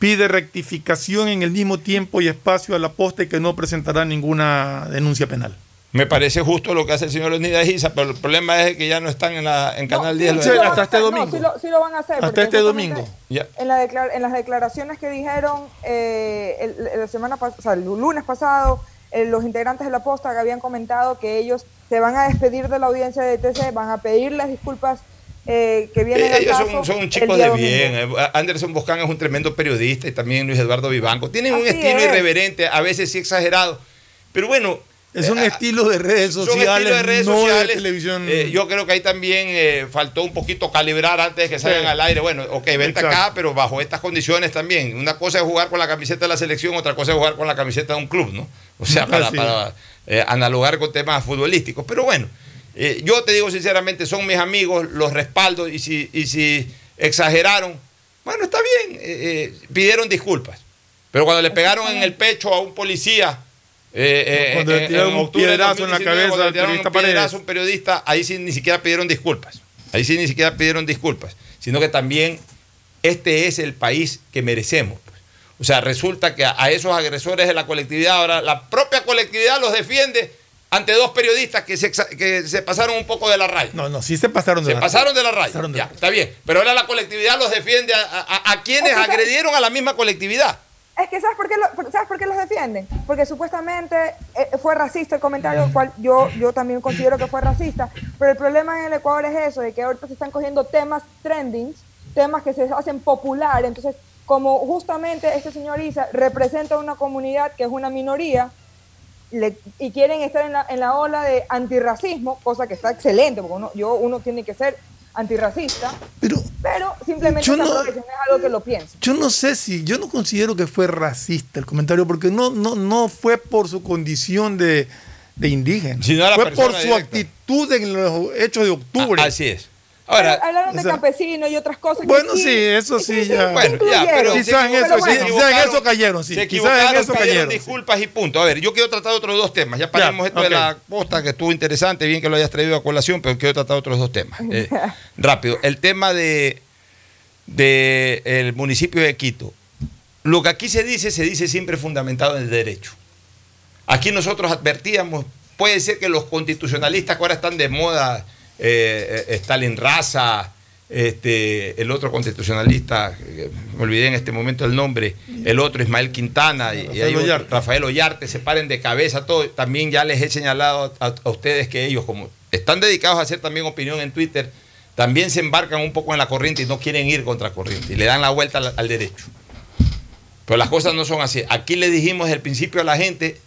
pide rectificación en el mismo tiempo y espacio a la posta y que no presentará ninguna denuncia penal. Me parece justo lo que hace el señor Leonidas Isa, pero el problema es que ya no están en, la, en Canal 10. lo Sí, van hasta este domingo. No, sí, lo, sí lo van a hacer. Hasta este domingo. En, la en las declaraciones que dijeron eh, el, la semana o sea, el lunes pasado, eh, los integrantes de la posta que habían comentado que ellos se van a despedir de la audiencia de TC, van a pedirles disculpas eh, que vienen al Ellos caso son, son chicos de bien. Eh, Anderson Boscán es un tremendo periodista y también Luis Eduardo Vivanco. Tienen un estilo es. irreverente, a veces sí exagerado. Pero bueno. Es un eh, estilo de redes son sociales, estilos de redes no sociales. de televisión. Eh, yo creo que ahí también eh, faltó un poquito calibrar antes de que salgan Sí. al aire. Bueno, ok, vente acá, pero bajo estas condiciones también. Una cosa es jugar con la camiseta de la selección, otra cosa es jugar con la camiseta de un club, ¿no? O sea, para, para, eh, analogar con temas futbolísticos. Pero bueno, eh, yo te digo sinceramente, son mis amigos, los respaldo y si, y si exageraron, bueno, está bien, eh, eh, pidieron disculpas. Pero cuando le pegaron en el pecho a un policía, eh, Cuando le tiraron un piedrazo en la 2019, cabeza al periodista un piedrazo un periodista, ahí sí ni siquiera pidieron disculpas. Ahí sí ni siquiera pidieron disculpas, sino que también este es el país que merecemos. pues. O sea, resulta que a, a esos agresores de la colectividad, ahora la propia colectividad los defiende ante dos periodistas que se, que se pasaron un poco de la raya. No, no, sí se pasaron de Se la pasaron de la raya. De Ya, la está bien. Pero ahora la colectividad los defiende a, a- a quienes Es que, ¿sabes? agredieron a la misma colectividad. Es que ¿sabes por qué, lo- ¿sabes por qué los defienden? Porque supuestamente eh, fue racista el comentario, el cual yo, yo también considero que fue racista, pero el problema en el Ecuador es eso, de que ahorita se están cogiendo temas trending, temas que se hacen popular, entonces como justamente este señor Isa representa una comunidad que es una minoría le- y quieren estar en la, en la ola de antirracismo, cosa que está excelente, porque uno, yo, uno tiene que ser antirracista, Pero, pero simplemente Yo no- es algo que lo piensa. Yo no sé si, yo no considero que fue racista el comentario, porque no, no, no fue por su condición de, de indígena. Fue por su directa. actitud en los hechos de octubre. Ah, así es. Ahora, Hablaron de o sea, campesinos y otras cosas. que bueno, sí, eso sí, ya. Bueno, ya, pero quizás en eso, sí, quizás en eso cayeron, sí. Se Quizás en equivocaron, eso cayeron. sí. disculpas y punto. A ver, yo quiero tratar otros dos temas. Ya paremos Ya, esto de la posta que estuvo interesante, bien que lo hayas traído a colación, pero quiero tratar otros dos temas. Eh, rápido, el tema de, de el municipio de Quito. Lo que aquí se dice, se dice siempre fundamentado en el derecho. Aquí nosotros advertíamos, puede ser que los constitucionalistas que ahora están de moda, eh, eh, Stalin Raza, este, el otro constitucionalista, eh, me olvidé en este momento el nombre, el otro Ismael Quintana y, y hay otro, Ollarte. Rafael Ollarte, se paren de cabeza, todo. También ya les he señalado a, a ustedes que ellos, como están dedicados a hacer también opinión en Twitter, también se embarcan un poco en la corriente y no quieren ir contra corriente y le dan la vuelta al, al derecho. Pero las cosas no son así. Aquí le dijimos el principio a la gente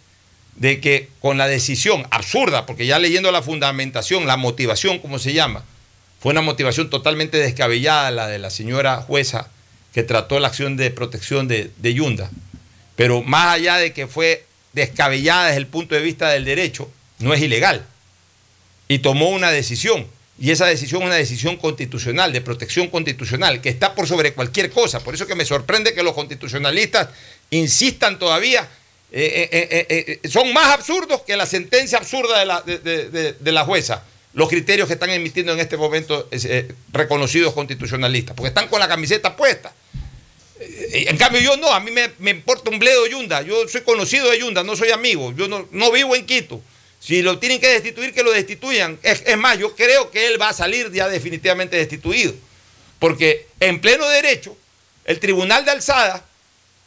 de que con la decisión absurda, porque ya leyendo la fundamentación, la motivación, como se llama, fue una motivación totalmente descabellada la de la señora jueza que trató la acción de protección de, de Yunda. Pero más allá de que fue descabellada desde el punto de vista del derecho, no es ilegal. Y tomó una decisión. Y esa decisión es una decisión constitucional, de protección constitucional, que está por sobre cualquier cosa. Por eso que me sorprende que los constitucionalistas insistan todavía. Eh, eh, eh, son más absurdos que la sentencia absurda de la, de- la jueza. Los criterios que están emitiendo en este momento reconocidos constitucionalistas, porque están con la camiseta puesta. En cambio, yo no, a mí me, me importa un bledo Yunda. Yo soy conocido de Yunda, no soy amigo. Yo no, no vivo en Quito. Si lo tienen que destituir, que lo destituyan. Es, es más, yo creo que él va a salir ya definitivamente destituido. Porque en pleno derecho, el Tribunal de Alzada,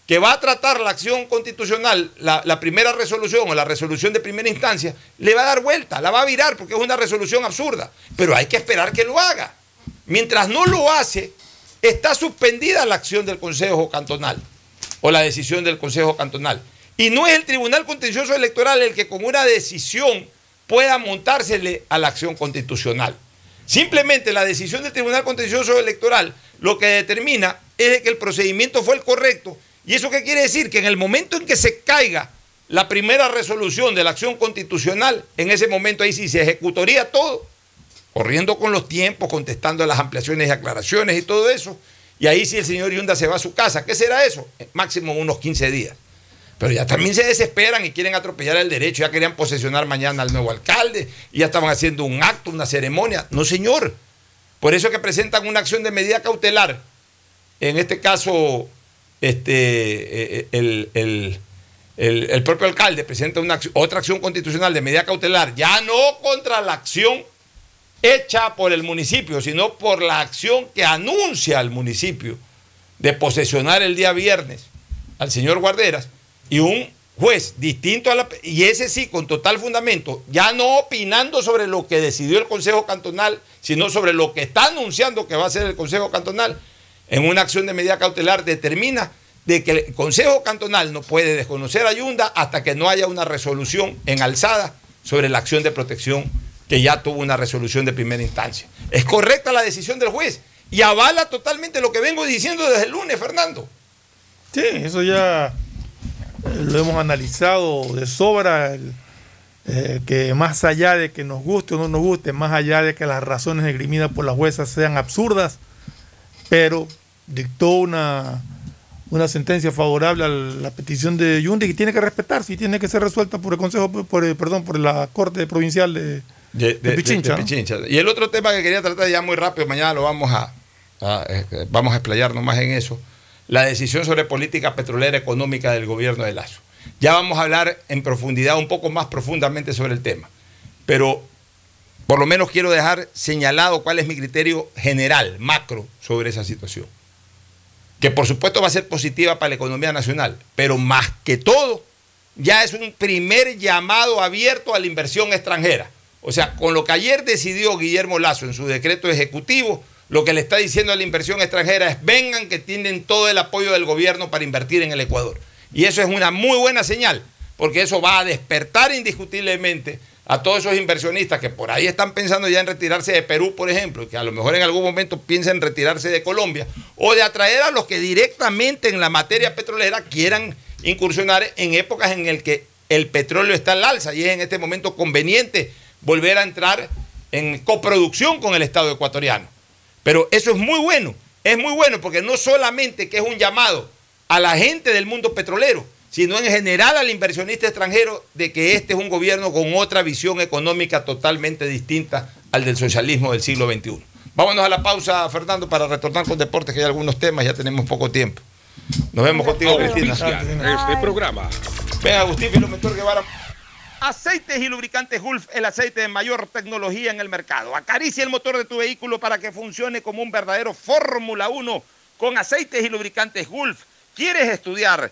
que va a tratar la acción constitucional, la, primera resolución o la resolución de primera instancia, le va a dar vuelta, la va a virar porque es una resolución absurda. Pero hay que esperar que lo haga. Mientras no lo hace, está suspendida la acción del Consejo Cantonal o la decisión del Consejo Cantonal. Y no es el Tribunal Contencioso Electoral el que con una decisión pueda montársele a la acción constitucional. Simplemente la decisión del Tribunal Contencioso Electoral lo que determina es de que el procedimiento fue el correcto. ¿Y eso qué quiere decir? Que en el momento en que se caiga la primera resolución de la acción constitucional, en ese momento ahí sí se ejecutaría todo corriendo con los tiempos, contestando las ampliaciones y aclaraciones y todo eso. Y ahí sí el señor Yunda se va a su casa. ¿Qué será eso? Eh, Máximo unos 15 días. Pero ya también se desesperan y quieren atropellar el derecho. Ya querían posesionar mañana al nuevo alcalde y ya estaban haciendo un acto, una ceremonia. No, señor. Por eso es que presentan una acción de medida cautelar. En este caso, este, eh, el, el- el- el propio alcalde presenta una otra acción constitucional de medida cautelar, ya no contra la acción hecha por el municipio, sino por la acción que anuncia al municipio de posesionar el día viernes al señor Guarderas y un juez distinto a la... Y ese sí, con total fundamento, ya no opinando sobre lo que decidió el Consejo Cantonal, sino sobre lo que está anunciando que va a hacer el Consejo Cantonal, en una acción de medida cautelar determina de que el Consejo Cantonal no puede desconocer a hasta que no haya una resolución en alzada sobre la acción de protección que ya tuvo una resolución de primera instancia. Es correcta la decisión del juez y avala totalmente lo que vengo diciendo desde el lunes, Fernando. Sí, eso ya lo hemos analizado de sobra, eh, que más allá de que nos guste o no nos guste, más allá de que las razones esgrimidas por la jueza sean absurdas, pero dictó una, una sentencia favorable a la petición de Yundi que tiene que respetarse y tiene que ser resuelta por el Consejo, por, el- perdón, por la Corte Provincial de, de, de- Pichincha, de ¿no? Pichincha. Y el otro tema que quería tratar ya muy rápido, mañana lo vamos a, a, eh, vamos a explayarnos más en eso, la decisión sobre política petrolera económica del gobierno de Lazo. Ya vamos a hablar en profundidad, un poco más profundamente sobre el tema. Pero por lo menos quiero dejar señalado cuál es mi criterio general, macro, sobre esa situación. Que por supuesto va a ser positiva para la economía nacional, pero más que todo, ya es un primer llamado abierto a la inversión extranjera. O sea, con lo que ayer decidió Guillermo Lazo en su decreto ejecutivo, lo que le está diciendo a la inversión extranjera es vengan que tienen todo el apoyo del gobierno para invertir en el Ecuador. Y eso es una muy buena señal, porque eso va a despertar indiscutiblemente a todos esos inversionistas que por ahí están pensando ya en retirarse de Perú, por ejemplo, y que a lo mejor en algún momento piensen retirarse de Colombia, o de atraer a los que directamente en la materia petrolera quieran incursionar en épocas en el que el petróleo está al alza y es en este momento conveniente volver a entrar en coproducción con el Estado ecuatoriano. Pero eso es muy bueno, es muy bueno porque no solamente que es un llamado a la gente del mundo petrolero, sino en general al inversionista extranjero de que este es un gobierno con otra visión económica totalmente distinta al del socialismo del siglo XXI. Vámonos a la pausa, Fernando, para retornar con deportes, que hay algunos temas, ya tenemos poco tiempo. Nos vemos contigo, Cristina. Este programa. Ven, Agustín Filomentor Guevara. Aceites y lubricantes Gulf, el aceite de mayor tecnología en el mercado. Acaricia el motor de tu vehículo para que funcione como un verdadero Fórmula 1 con aceites y lubricantes Gulf. ¿Quieres estudiar,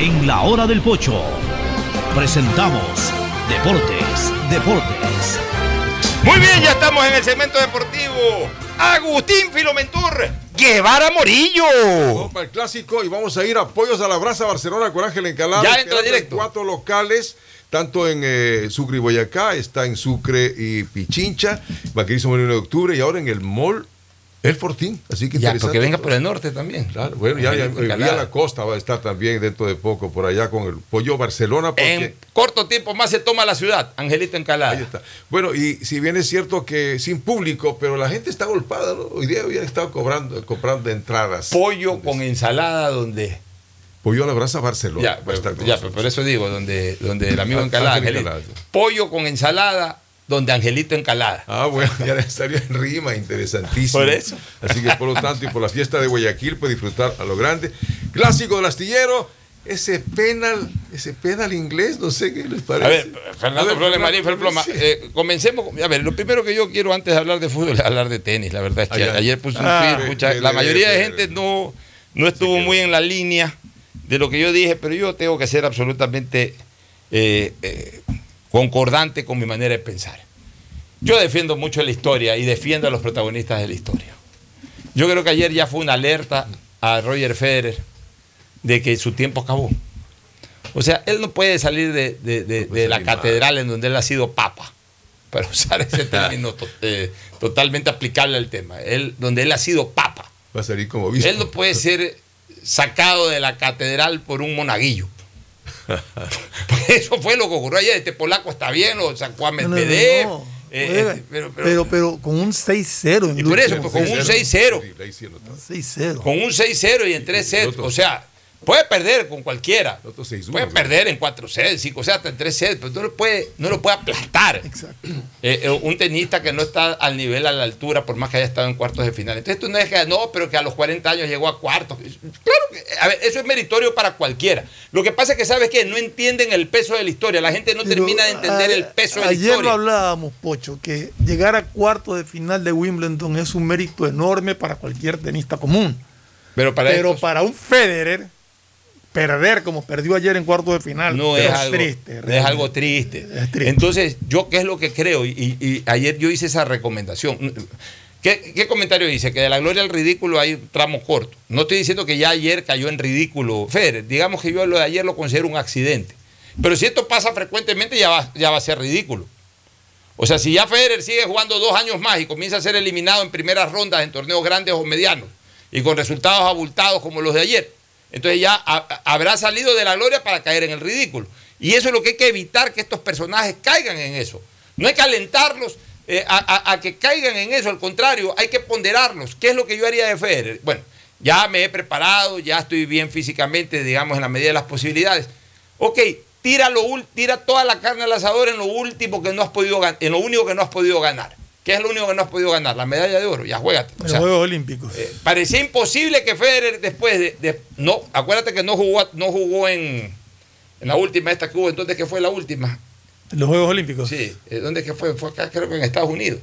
En la hora del pocho presentamos Deportes, Deportes. Muy bien, ya estamos en el segmento deportivo. Agustín Filomentor, Guevara Morillo. Vamos para el clásico y vamos a ir a Pollos a la Brasa Barcelona con Ángel Encalada. Ya entra directo. Cuatro locales. Tanto en eh, Sucre y Boyacá, está en Sucre y Pichincha, Vaquerismo 1 de octubre y ahora en el mall El Fortín. Así que Ya, porque venga por el norte también. Claro, bueno, ya, la Costa va a estar también dentro de poco por allá con el Pollo Barcelona. Porque... En corto tiempo más se toma la ciudad, Angelito Encalada. Ahí está. Bueno, y si bien es cierto que sin público, pero la gente está golpada, ¿no? Hoy día había estado cobrando, comprando entradas. Pollo con ensalada donde... Pollo a la brasa Barcelona. Ya, pero, ya, pero por eso digo, donde, donde el amigo Ah, Encalada, Angelito. Pollo con ensalada donde Angelito Encalada. Ah, bueno, ya estaría en rima, interesantísimo. Por eso. Así que por lo tanto, y por la fiesta de Guayaquil, puede disfrutar a lo grande. Clásico del astillero, ese penal, ese penal inglés, no sé qué les parece. A ver, Fernando A ver, Flores Marín sí. eh, comencemos. A ver, lo primero que yo quiero antes de hablar de fútbol es hablar de tenis. La verdad es que ayer puse un Ah, tweet, la mayoría de gente no, no estuvo muy en la línea de lo que yo dije, pero yo tengo que ser absolutamente eh, eh, concordante con mi manera de pensar. Yo defiendo mucho la historia y defiendo a los protagonistas de la historia. Yo creo que ayer ya fue una alerta a Roger Federer de que su tiempo acabó. O sea, él no puede salir de, de- de- de la catedral en donde él ha sido papa, para usar ese término to- eh, totalmente aplicable al tema, él, donde él ha sido papa. Va a salir como obispo. Él no puede ser sacado de la catedral por un monaguillo. Eso fue lo que ocurrió ayer. Este polaco está bien, lo sacó a No, no, no, Medvedev. no. eh, Oiga, este, pero- pero- pero, pero con un 6-0. en y por eso, pues, con un 6-0. 6-0. Con un 6-0 y en 3 sets. O sea, puede perder con cualquiera. Puede perder en 4 sets, 5 sets, hasta en 3 sets, pero no lo puede, no lo puede aplastar. Eh, eh, un tenista que no está al nivel, a la altura, por más que haya estado en cuartos de final. Entonces tú no es que no, pero que a los 40 años llegó a cuartos. Claro que, a ver, eso es meritorio para cualquiera. Lo que pasa es que, ¿sabes qué? No entienden el peso de la historia. La gente no Pero, termina de entender a- el peso de la Ayer lo historia. hablábamos, Pocho, que llegar a cuarto de final de Wimbledon es un mérito enorme para cualquier tenista común. Pero para, Pero estos- para un Federer, perder como perdió ayer en cuarto de final no es, algo triste. es algo triste. Entonces, yo qué es lo que creo, y, y- y ayer yo hice esa recomendación. ¿Qué, qué comentario dice? Que de la gloria al ridículo hay un tramo corto. No estoy diciendo que ya ayer cayó en ridículo Federer. Digamos que yo lo de ayer lo considero un accidente. Pero si esto pasa frecuentemente, ya va, ya va a ser ridículo. O sea, si ya Federer sigue jugando dos años más y comienza a ser eliminado en primeras rondas en torneos grandes o medianos y con resultados abultados como los de ayer, Entonces ya ha- ha- habrá salido de la gloria para caer en el ridículo. Y eso es lo que hay que evitar, que estos personajes caigan en eso. No hay que alentarlos eh, a, que caigan en eso, al contrario, hay que ponderarlos. ¿Qué es lo que yo haría de Federer? Bueno, ya me he preparado, ya estoy bien físicamente, digamos, en la medida de las posibilidades. Ok, tira, lo, tira toda la carne al asador en lo último que no has podido en lo único que no has podido ganar. ¿Qué es lo único que no has podido ganar? La medalla de oro, ya juégate. Los Juegos Olímpicos. eh, parecía imposible que Federer después de, de- no acuérdate que no jugó no jugó en, en la última esta que hubo entonces que fue la última Los Juegos Olímpicos. sí eh, dónde que fue fue acá creo que en Estados Unidos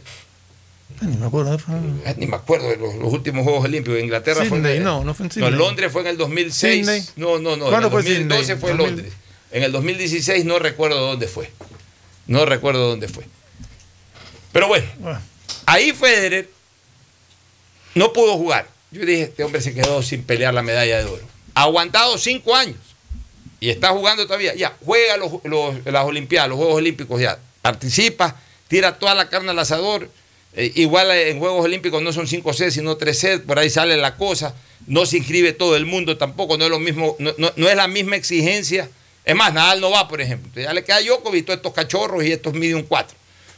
Ni me acuerdo. Fue- Ah, ni me acuerdo de los, los últimos Juegos Olímpicos en Inglaterra fue en el- no, no fue en no. Londres fue en el 2006 Sydney. no no no en ¿Cuándo el fue 2012 Sydney? fue 2000. Londres en el 2016 no recuerdo dónde fue no recuerdo dónde fue pero bueno Ahí Federer no pudo jugar. Yo dije, este hombre se quedó sin pelear la medalla de oro. Ha aguantado cinco años y está jugando todavía. Ya, juega los, los- las Olimpiadas, los Juegos Olímpicos ya. Participa, tira toda la carne al asador. Eh, igual en Juegos Olímpicos no son cinco sets, sino tres sets, por ahí sale la cosa. No se inscribe todo el mundo tampoco, no es lo mismo, no, no- no es la misma exigencia. Es más, Nadal no va, por ejemplo. Ya le queda Djokovic, todos estos cachorros y estos medium 4.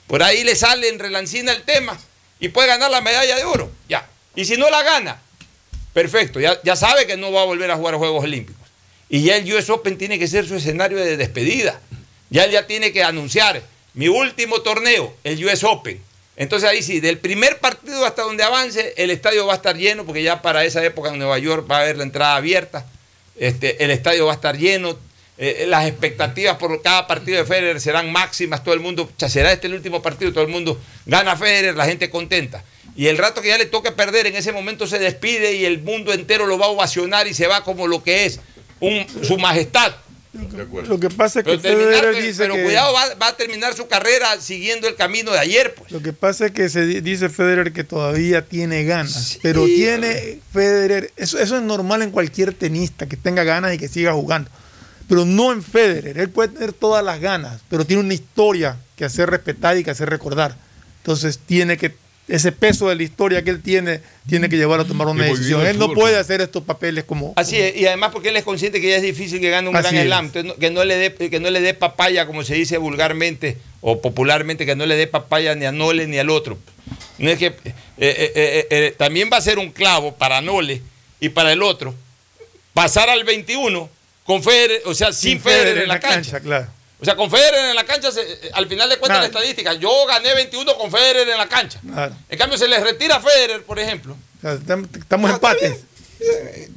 Por ahí le sale en relancina el tema y puede ganar la medalla de oro. Ya. Y si no la gana, perfecto. Ya, ya sabe que no va a volver a jugar Juegos Olímpicos. Y ya el US Open tiene que ser su escenario de despedida. Ya él ya tiene que anunciar mi último torneo, el US Open. Entonces ahí sí, del primer partido hasta donde avance, el estadio va a estar lleno, porque ya para esa época en Nueva York va a haber la entrada abierta. Este, el estadio va a estar lleno. Eh, las expectativas por cada partido de Federer serán máximas. Todo el mundo, será este el último partido, todo el mundo gana Federer, la gente contenta. Y el rato que ya le toque perder, en ese momento se despide y el mundo entero lo va a ovacionar y se va como lo que es un, su majestad. Lo que pasa es que Pero, terminar, dice pero que... cuidado, va, va a terminar su carrera siguiendo el camino de ayer. Pues. Lo que pasa es que se di- dice Federer que todavía tiene ganas, pero tiene Federer, eso, eso es normal en cualquier tenista, que tenga ganas y que siga jugando, pero no en Federer, él puede tener todas las ganas, pero tiene una historia que hacer respetar y que hacer recordar. Entonces tiene que, ese peso de la historia que él tiene, tiene que llevarlo a tomar una decisión. Él no puede ¿no? hacer estos papeles como... Así es, y además porque él es consciente que ya es difícil que gane un Así gran slam, entonces que no le dé que no le dé papaya como se dice vulgarmente o popularmente que no le dé papaya ni a Nole ni al otro. No es que eh, eh, eh, eh, también va a ser un clavo para Nole y para el otro pasar al 21 con Federer, o sea, sin, Federer, en la, cancha. claro. O sea, con Federer en la cancha, se- eh, al final de cuentas la estadística, yo gané 21 con Federer en la cancha. Claro. En cambio, se les retira a Federer, por ejemplo. O sea, estam- estamos empates.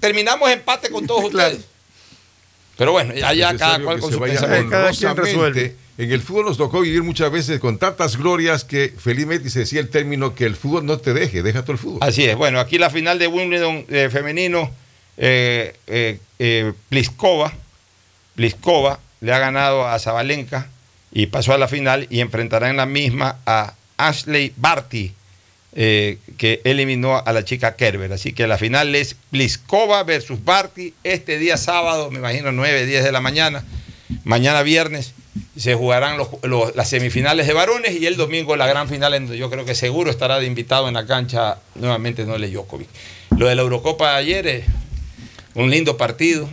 Terminamos empate con todos ustedes. Pero bueno, ya cada cual con su vaya pensamiento. En el fútbol nos tocó vivir muchas veces con tantas glorias que felizmente se decía el término que el fútbol no te deje, deja todo el fútbol. Así es. Bueno, aquí la final de Wimbledon eh, femenino, eh, eh, eh, Pliskova, Pliskova le ha ganado a Zabalenka y pasó a la final y enfrentará en la misma a Ashley Barty, que eliminó a la chica Kerber. Así que la final es Pliskova versus Barty este día sábado, me imagino 9, 10 de la mañana. Mañana viernes se jugarán las semifinales de varones y el domingo la gran final en donde yo creo que seguro estará de invitado en la cancha nuevamente Nole Djokovic. Lo de la Eurocopa de ayer un lindo partido.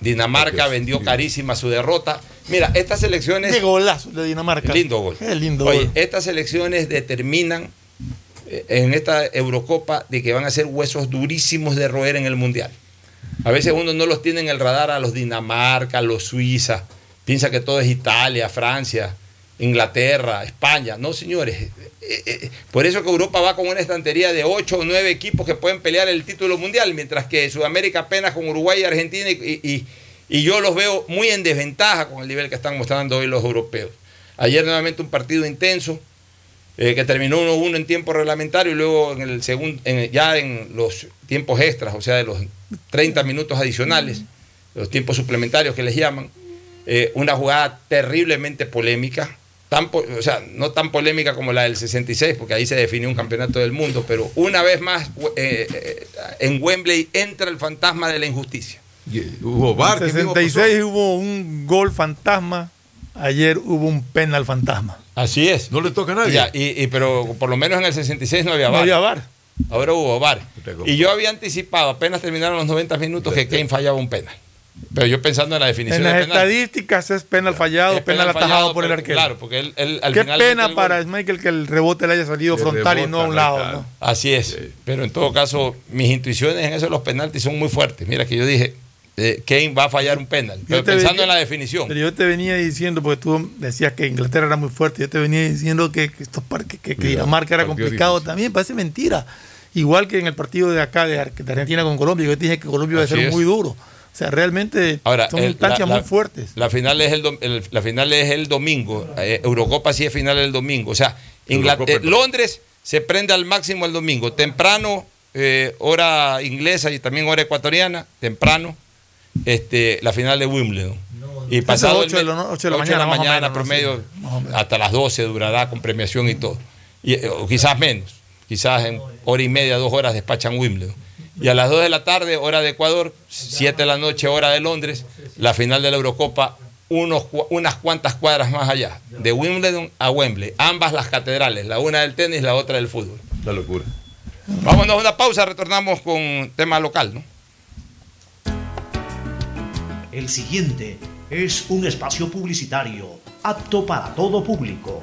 Dinamarca vendió carísima su derrota. Mira, estas elecciones... Qué golazo de Dinamarca. Lindo gol. Qué lindo Oye, gol. estas elecciones determinan eh, en esta Eurocopa de que van a ser huesos durísimos de roer en el Mundial. A veces uno no los tiene en el radar a los Dinamarca, a los Suiza. Piensa que todo es Italia, Francia, Inglaterra, España. No, señores. Eh, eh, por eso que Europa va con una estantería de 8 o 9 equipos que pueden pelear el título mundial, mientras que Sudamérica apenas con Uruguay y Argentina y, yo los veo muy en desventaja con el nivel que están mostrando hoy los europeos. Ayer nuevamente un partido intenso eh, que terminó 1-1 en tiempo reglamentario y luego en el segundo, en- ya en los tiempos extras, o sea, de los 30 minutos adicionales, los tiempos suplementarios que les llaman, una jugada terriblemente polémica, tan o sea, no tan polémica como la del 66, porque ahí se definió un campeonato del mundo, pero una vez más eh, eh, en Wembley entra el fantasma de la injusticia. hubo VAR, En ¿qué mismo 66 hubo un gol fantasma, ayer hubo un penal fantasma. Así es. No le toca a nadie. Ya, y, y- pero por lo menos en el 66 no había No VAR. había VAR. Ahora hubo VAR. Y yo había anticipado, apenas terminaron los 90 minutos, que Kane fallaba un penal. Pero yo pensando en la definición En las de penal. estadísticas es penal fallado, Es penal, penal atajado fallado, por el arquero. claro, porque él- él al Qué final pena el para Michael que el rebote le haya salido frontal y no a un lado. Así es. Pero en todo caso, mis intuiciones en eso de los penaltis son muy fuertes. Mira que yo dije, eh, Kane va a fallar un penal. Pero pensando venía- en la definición. Pero yo te venía diciendo, porque tú decías que Inglaterra era muy fuerte, yo te venía diciendo que, que estos par- que, que- Dinamarca era complicado también, parece mentira. Igual que en el partido de acá de, Ar- de Argentina con Colombia, yo te dije que Colombia iba a ser es. muy duro. O sea, realmente Ahora, son el- la- muy la- fuertes. La final es el, dom- el- la final es el domingo. Eh, Eurocopa sí es final el domingo. O sea, Ingla- Eurocopa, eh. Londres se prende al máximo el domingo. Temprano, eh, hora inglesa y también hora ecuatoriana, temprano, este, la final de Wimbledon. Y pasado el ocho de me- la de la mañana, promedio, hasta las 12 durará con premiación y todo. Y, o quizás menos. Quizás en hora y media, dos horas despachan Wimbledon. Y a las 2 de la tarde, hora de Ecuador, 7 de la noche, hora de Londres, la final de la Eurocopa, unos, unas cuantas cuadras más allá, de Wimbledon a Wembley. Ambas las catedrales, la una del tenis, la otra del fútbol. La locura. Vámonos a una pausa, retornamos con tema local, ¿no? El siguiente es un espacio publicitario apto para todo público.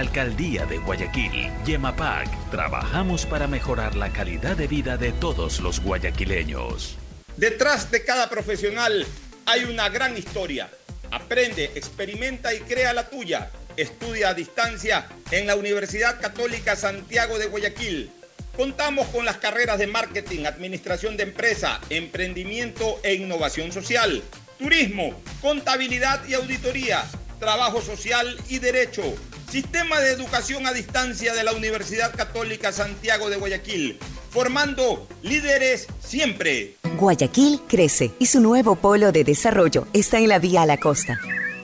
Alcaldía de Guayaquil, Yemapac, trabajamos para mejorar la calidad de vida de todos los guayaquileños. Detrás de cada profesional hay una gran historia. Aprende, experimenta y crea la tuya. Estudia a distancia en la Universidad Católica Santiago de Guayaquil. Contamos con las carreras de marketing, administración de empresa, emprendimiento e innovación social, turismo, contabilidad y auditoría, trabajo social y derecho. Sistema de educación a distancia de la Universidad Católica Santiago de Guayaquil, formando líderes siempre. Guayaquil crece y su nuevo polo de desarrollo está en la vía a la costa.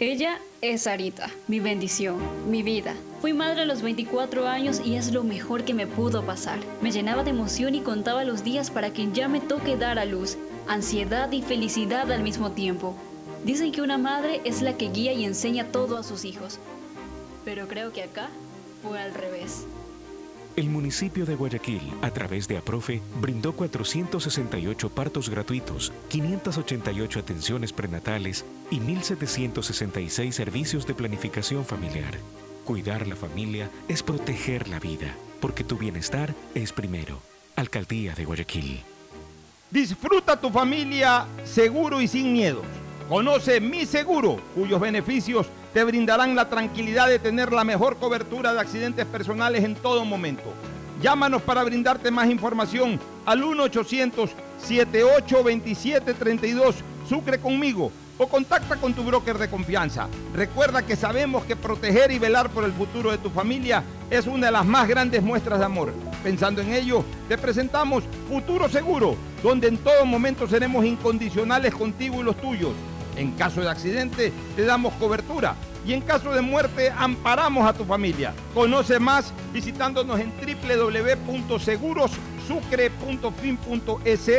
Ella es Sarita, mi bendición, mi vida. Fui madre a los 24 años y es lo mejor que me pudo pasar. Me llenaba de emoción y contaba los días para que ya me toque dar a luz, ansiedad y felicidad al mismo tiempo. Dicen que una madre es la que guía y enseña todo a sus hijos. Pero creo que acá fue al revés. El municipio de Guayaquil, a través de APROFE, brindó 468 partos gratuitos, 588 atenciones prenatales y 1.766 servicios de planificación familiar. Cuidar la familia es proteger la vida, porque tu bienestar es primero. Alcaldía de Guayaquil. Disfruta tu familia seguro y sin miedos. Conoce Mi Seguro, cuyos beneficios te brindarán la tranquilidad de tener la mejor cobertura de accidentes personales en todo momento. Llámanos para brindarte más información al 1-800-7827-32. Sucre conmigo o contacta con tu broker de confianza. Recuerda que sabemos que proteger y velar por el futuro de tu familia es una de las más grandes muestras de amor. Pensando en ello, te presentamos Futuro Seguro, donde en todo momento seremos incondicionales contigo y los tuyos. En caso de accidente, te damos cobertura y en caso de muerte, amparamos a tu familia. Conoce más visitándonos en www.segurosucre.fin.es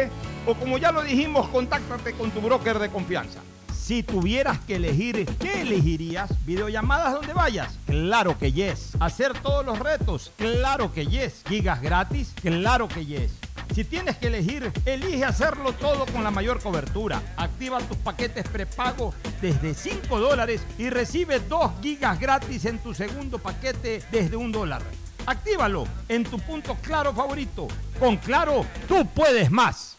o como ya lo dijimos, contáctate con tu broker de confianza. Si tuvieras que elegir, ¿qué elegirías? ¿Videollamadas donde vayas? Claro que yes. ¿Hacer todos los retos? Claro que yes. ¿Gigas gratis? Claro que yes. Si tienes que elegir, elige hacerlo todo con la mayor cobertura. Activa tus paquetes prepago desde 5 dólares y recibe 2 gigas gratis en tu segundo paquete desde un dólar. Actívalo en tu punto Claro favorito. Con Claro, tú puedes más.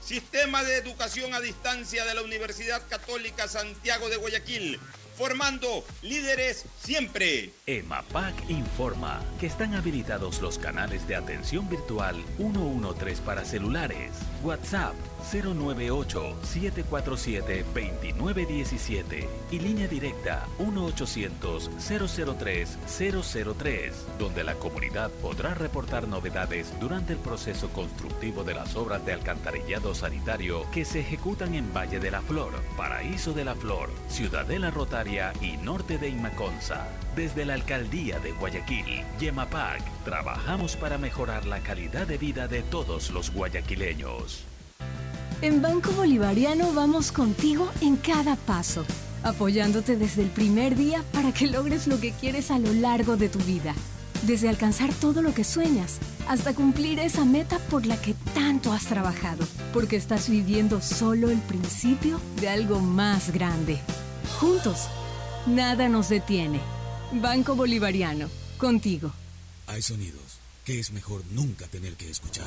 Sistema de Educación a Distancia de la Universidad Católica Santiago de Guayaquil, formando líderes siempre. EMAPAC informa que están habilitados los canales de atención virtual 113 para celulares, WhatsApp 098-747-2917 y línea directa 1-800-003-003, donde la comunidad podrá reportar novedades durante el proceso constructivo de las obras de alcantarillado sanitario que se ejecutan en Valle de la Flor, Paraíso de la Flor, Ciudadela Rotaria y Norte de Inmaconza. Desde la Alcaldía de Guayaquil, Yemapac, trabajamos para mejorar la calidad de vida de todos los guayaquileños. En Banco Bolivariano vamos contigo en cada paso, apoyándote desde el primer día para que logres lo que quieres a lo largo de tu vida. Desde alcanzar todo lo que sueñas hasta cumplir esa meta por la que tanto has trabajado, porque estás viviendo solo el principio de algo más grande. Juntos, nada nos detiene. Banco Bolivariano, contigo. Hay sonidos que es mejor nunca tener que escuchar.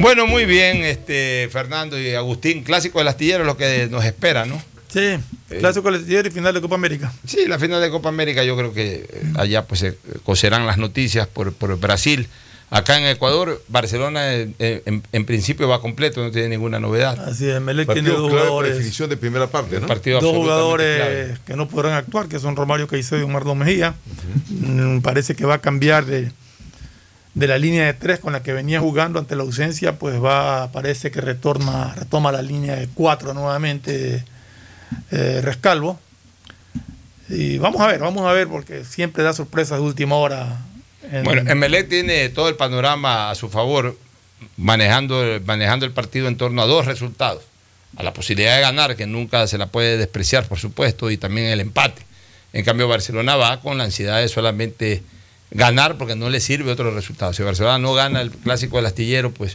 Bueno, muy bien, este Fernando y Agustín, clásico del astillero, lo que nos espera, ¿no? Sí, clásico del astillero y final de Copa América. Sí, la final de Copa América, yo creo que eh, allá pues se coserán las noticias por, por Brasil. Acá en Ecuador, Barcelona eh, eh, en, en principio va completo, no tiene ninguna novedad. Así es, Melec Partido tiene dos jugadores. definición de primera parte, ¿no? Partido dos jugadores clave. que no podrán actuar, que son Romario Caicedo y Mardo Mejía. Mm, Parece que va a cambiar de, de la línea de tres con la que venía jugando ante la ausencia, pues va, parece que retorna, retoma la línea de cuatro nuevamente eh, Rescalvo. Y vamos a ver, vamos a ver, porque siempre da sorpresas de última hora. en- Bueno, Emelec tiene todo el panorama a su favor, manejando, manejando el partido en torno a dos resultados. A la posibilidad de ganar, que nunca se la puede despreciar, por supuesto, y también el empate. En cambio, Barcelona va con la ansiedad de solamente ganar porque no le sirve otro resultado. Si Barcelona no gana el clásico del astillero, pues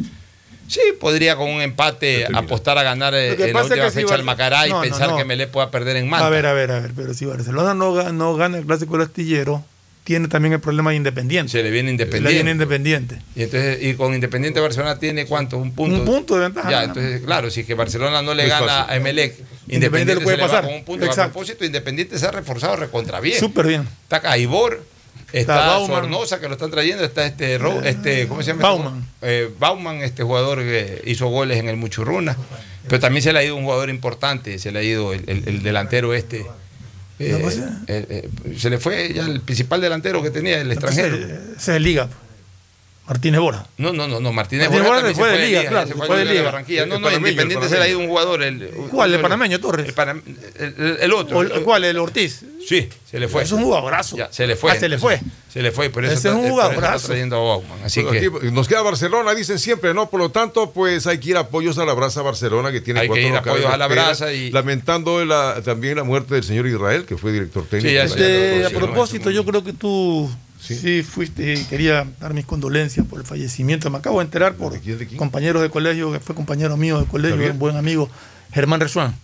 sí, podría con un empate apostar a ganar eh, Lo que en la pasa es última que si fecha el Bar- Macará y No, pensar no. que Melé pueda perder en Manta. A ver, a ver, a ver, pero si Barcelona no, no gana el clásico del astillero, tiene también el problema de Independiente. Se le viene Se le Independiente. viene Independiente. Y, entonces, y con Independiente Barcelona tiene cuánto? Un punto. Un punto de ventaja. Ya, entonces, claro, si es que Barcelona no le gana fácil. a Emelec, Independiente Independiente lo puede se le va pasar. con un punto. A Exacto. propósito, Independiente se ha reforzado recontra bien. Súper bien. Está Caibor, está, Está. Sornosa que lo están trayendo, está este, Ro- este ¿cómo se llama? Bauman. Eh, Bauman, este jugador que hizo goles en el Muchurruna. Pero también se le ha ido un jugador importante, se le ha ido el, el- el delantero este. eh, ¿Cómo se eh, eh, se le fue ya el principal delantero que tenía, el extranjero. Es Liga. Martínez Borja. No, no, no, no. Martínez, Martínez también se fue de liga, claro, se fue fue de liga. Barranquilla. No, no, panameño, Independiente se le ha ido un jugador. El, ¿Cuál? ¿El panameño, Torres? El, otro. ¿O el- ¿Cuál? ¿El Ortiz? Sí, se le fue. Es un jugadorazo. Ya, se le fue. Ah, se le fue. Se le fue, por eso, Ese es un eso está jugadorazo. trayendo a Bauman. Así Bueno, que aquí nos queda Barcelona, dicen siempre, ¿no? Por lo tanto, pues hay que ir a apoyos a la brasa Barcelona, que tiene Hay que cuatro ir a locales apoyos a la brasa y- Lamentando la- también la muerte del señor Israel, que fue director técnico. Sí, ya Este, a propósito, yo creo que tú sí, fuiste y quería dar mis condolencias por el fallecimiento. Me acabo de enterar por compañeros de colegio, que fue compañero mío de colegio, un buen amigo, Germán Resuán.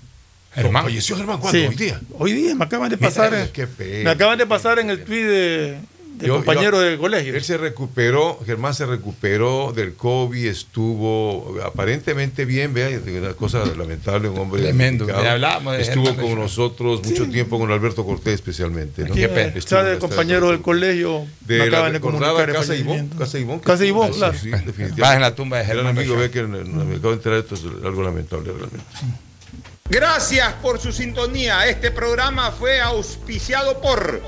Germán. ¿Falleció Germán cuándo? Sí, ¿Hoy día? Hoy día me acaban de pasar. Mira, en- me acaban de pasar en el tweet de, de Yo- compañero yo- de colegio. Él se recuperó, Germán se recuperó del COVID, estuvo aparentemente bien, vea, una cosa lamentable, un hombre Tremendo, hablábamos de Estuvo con nosotros mucho tiempo, con Alberto Cortés especialmente. ¿no? Aquí, Estuvo de compañero del colegio de acaban de recordada comunicar el Casa Ivón, fallecimiento. Casa Ivón. Casa Ivón, Sí, claro. sí, definitivamente. Vas en la tumba de Germán amigo, Resuán. ve que me me acabo de enterar, esto es algo lamentable realmente. Gracias por su sintonía. Este programa fue auspiciado por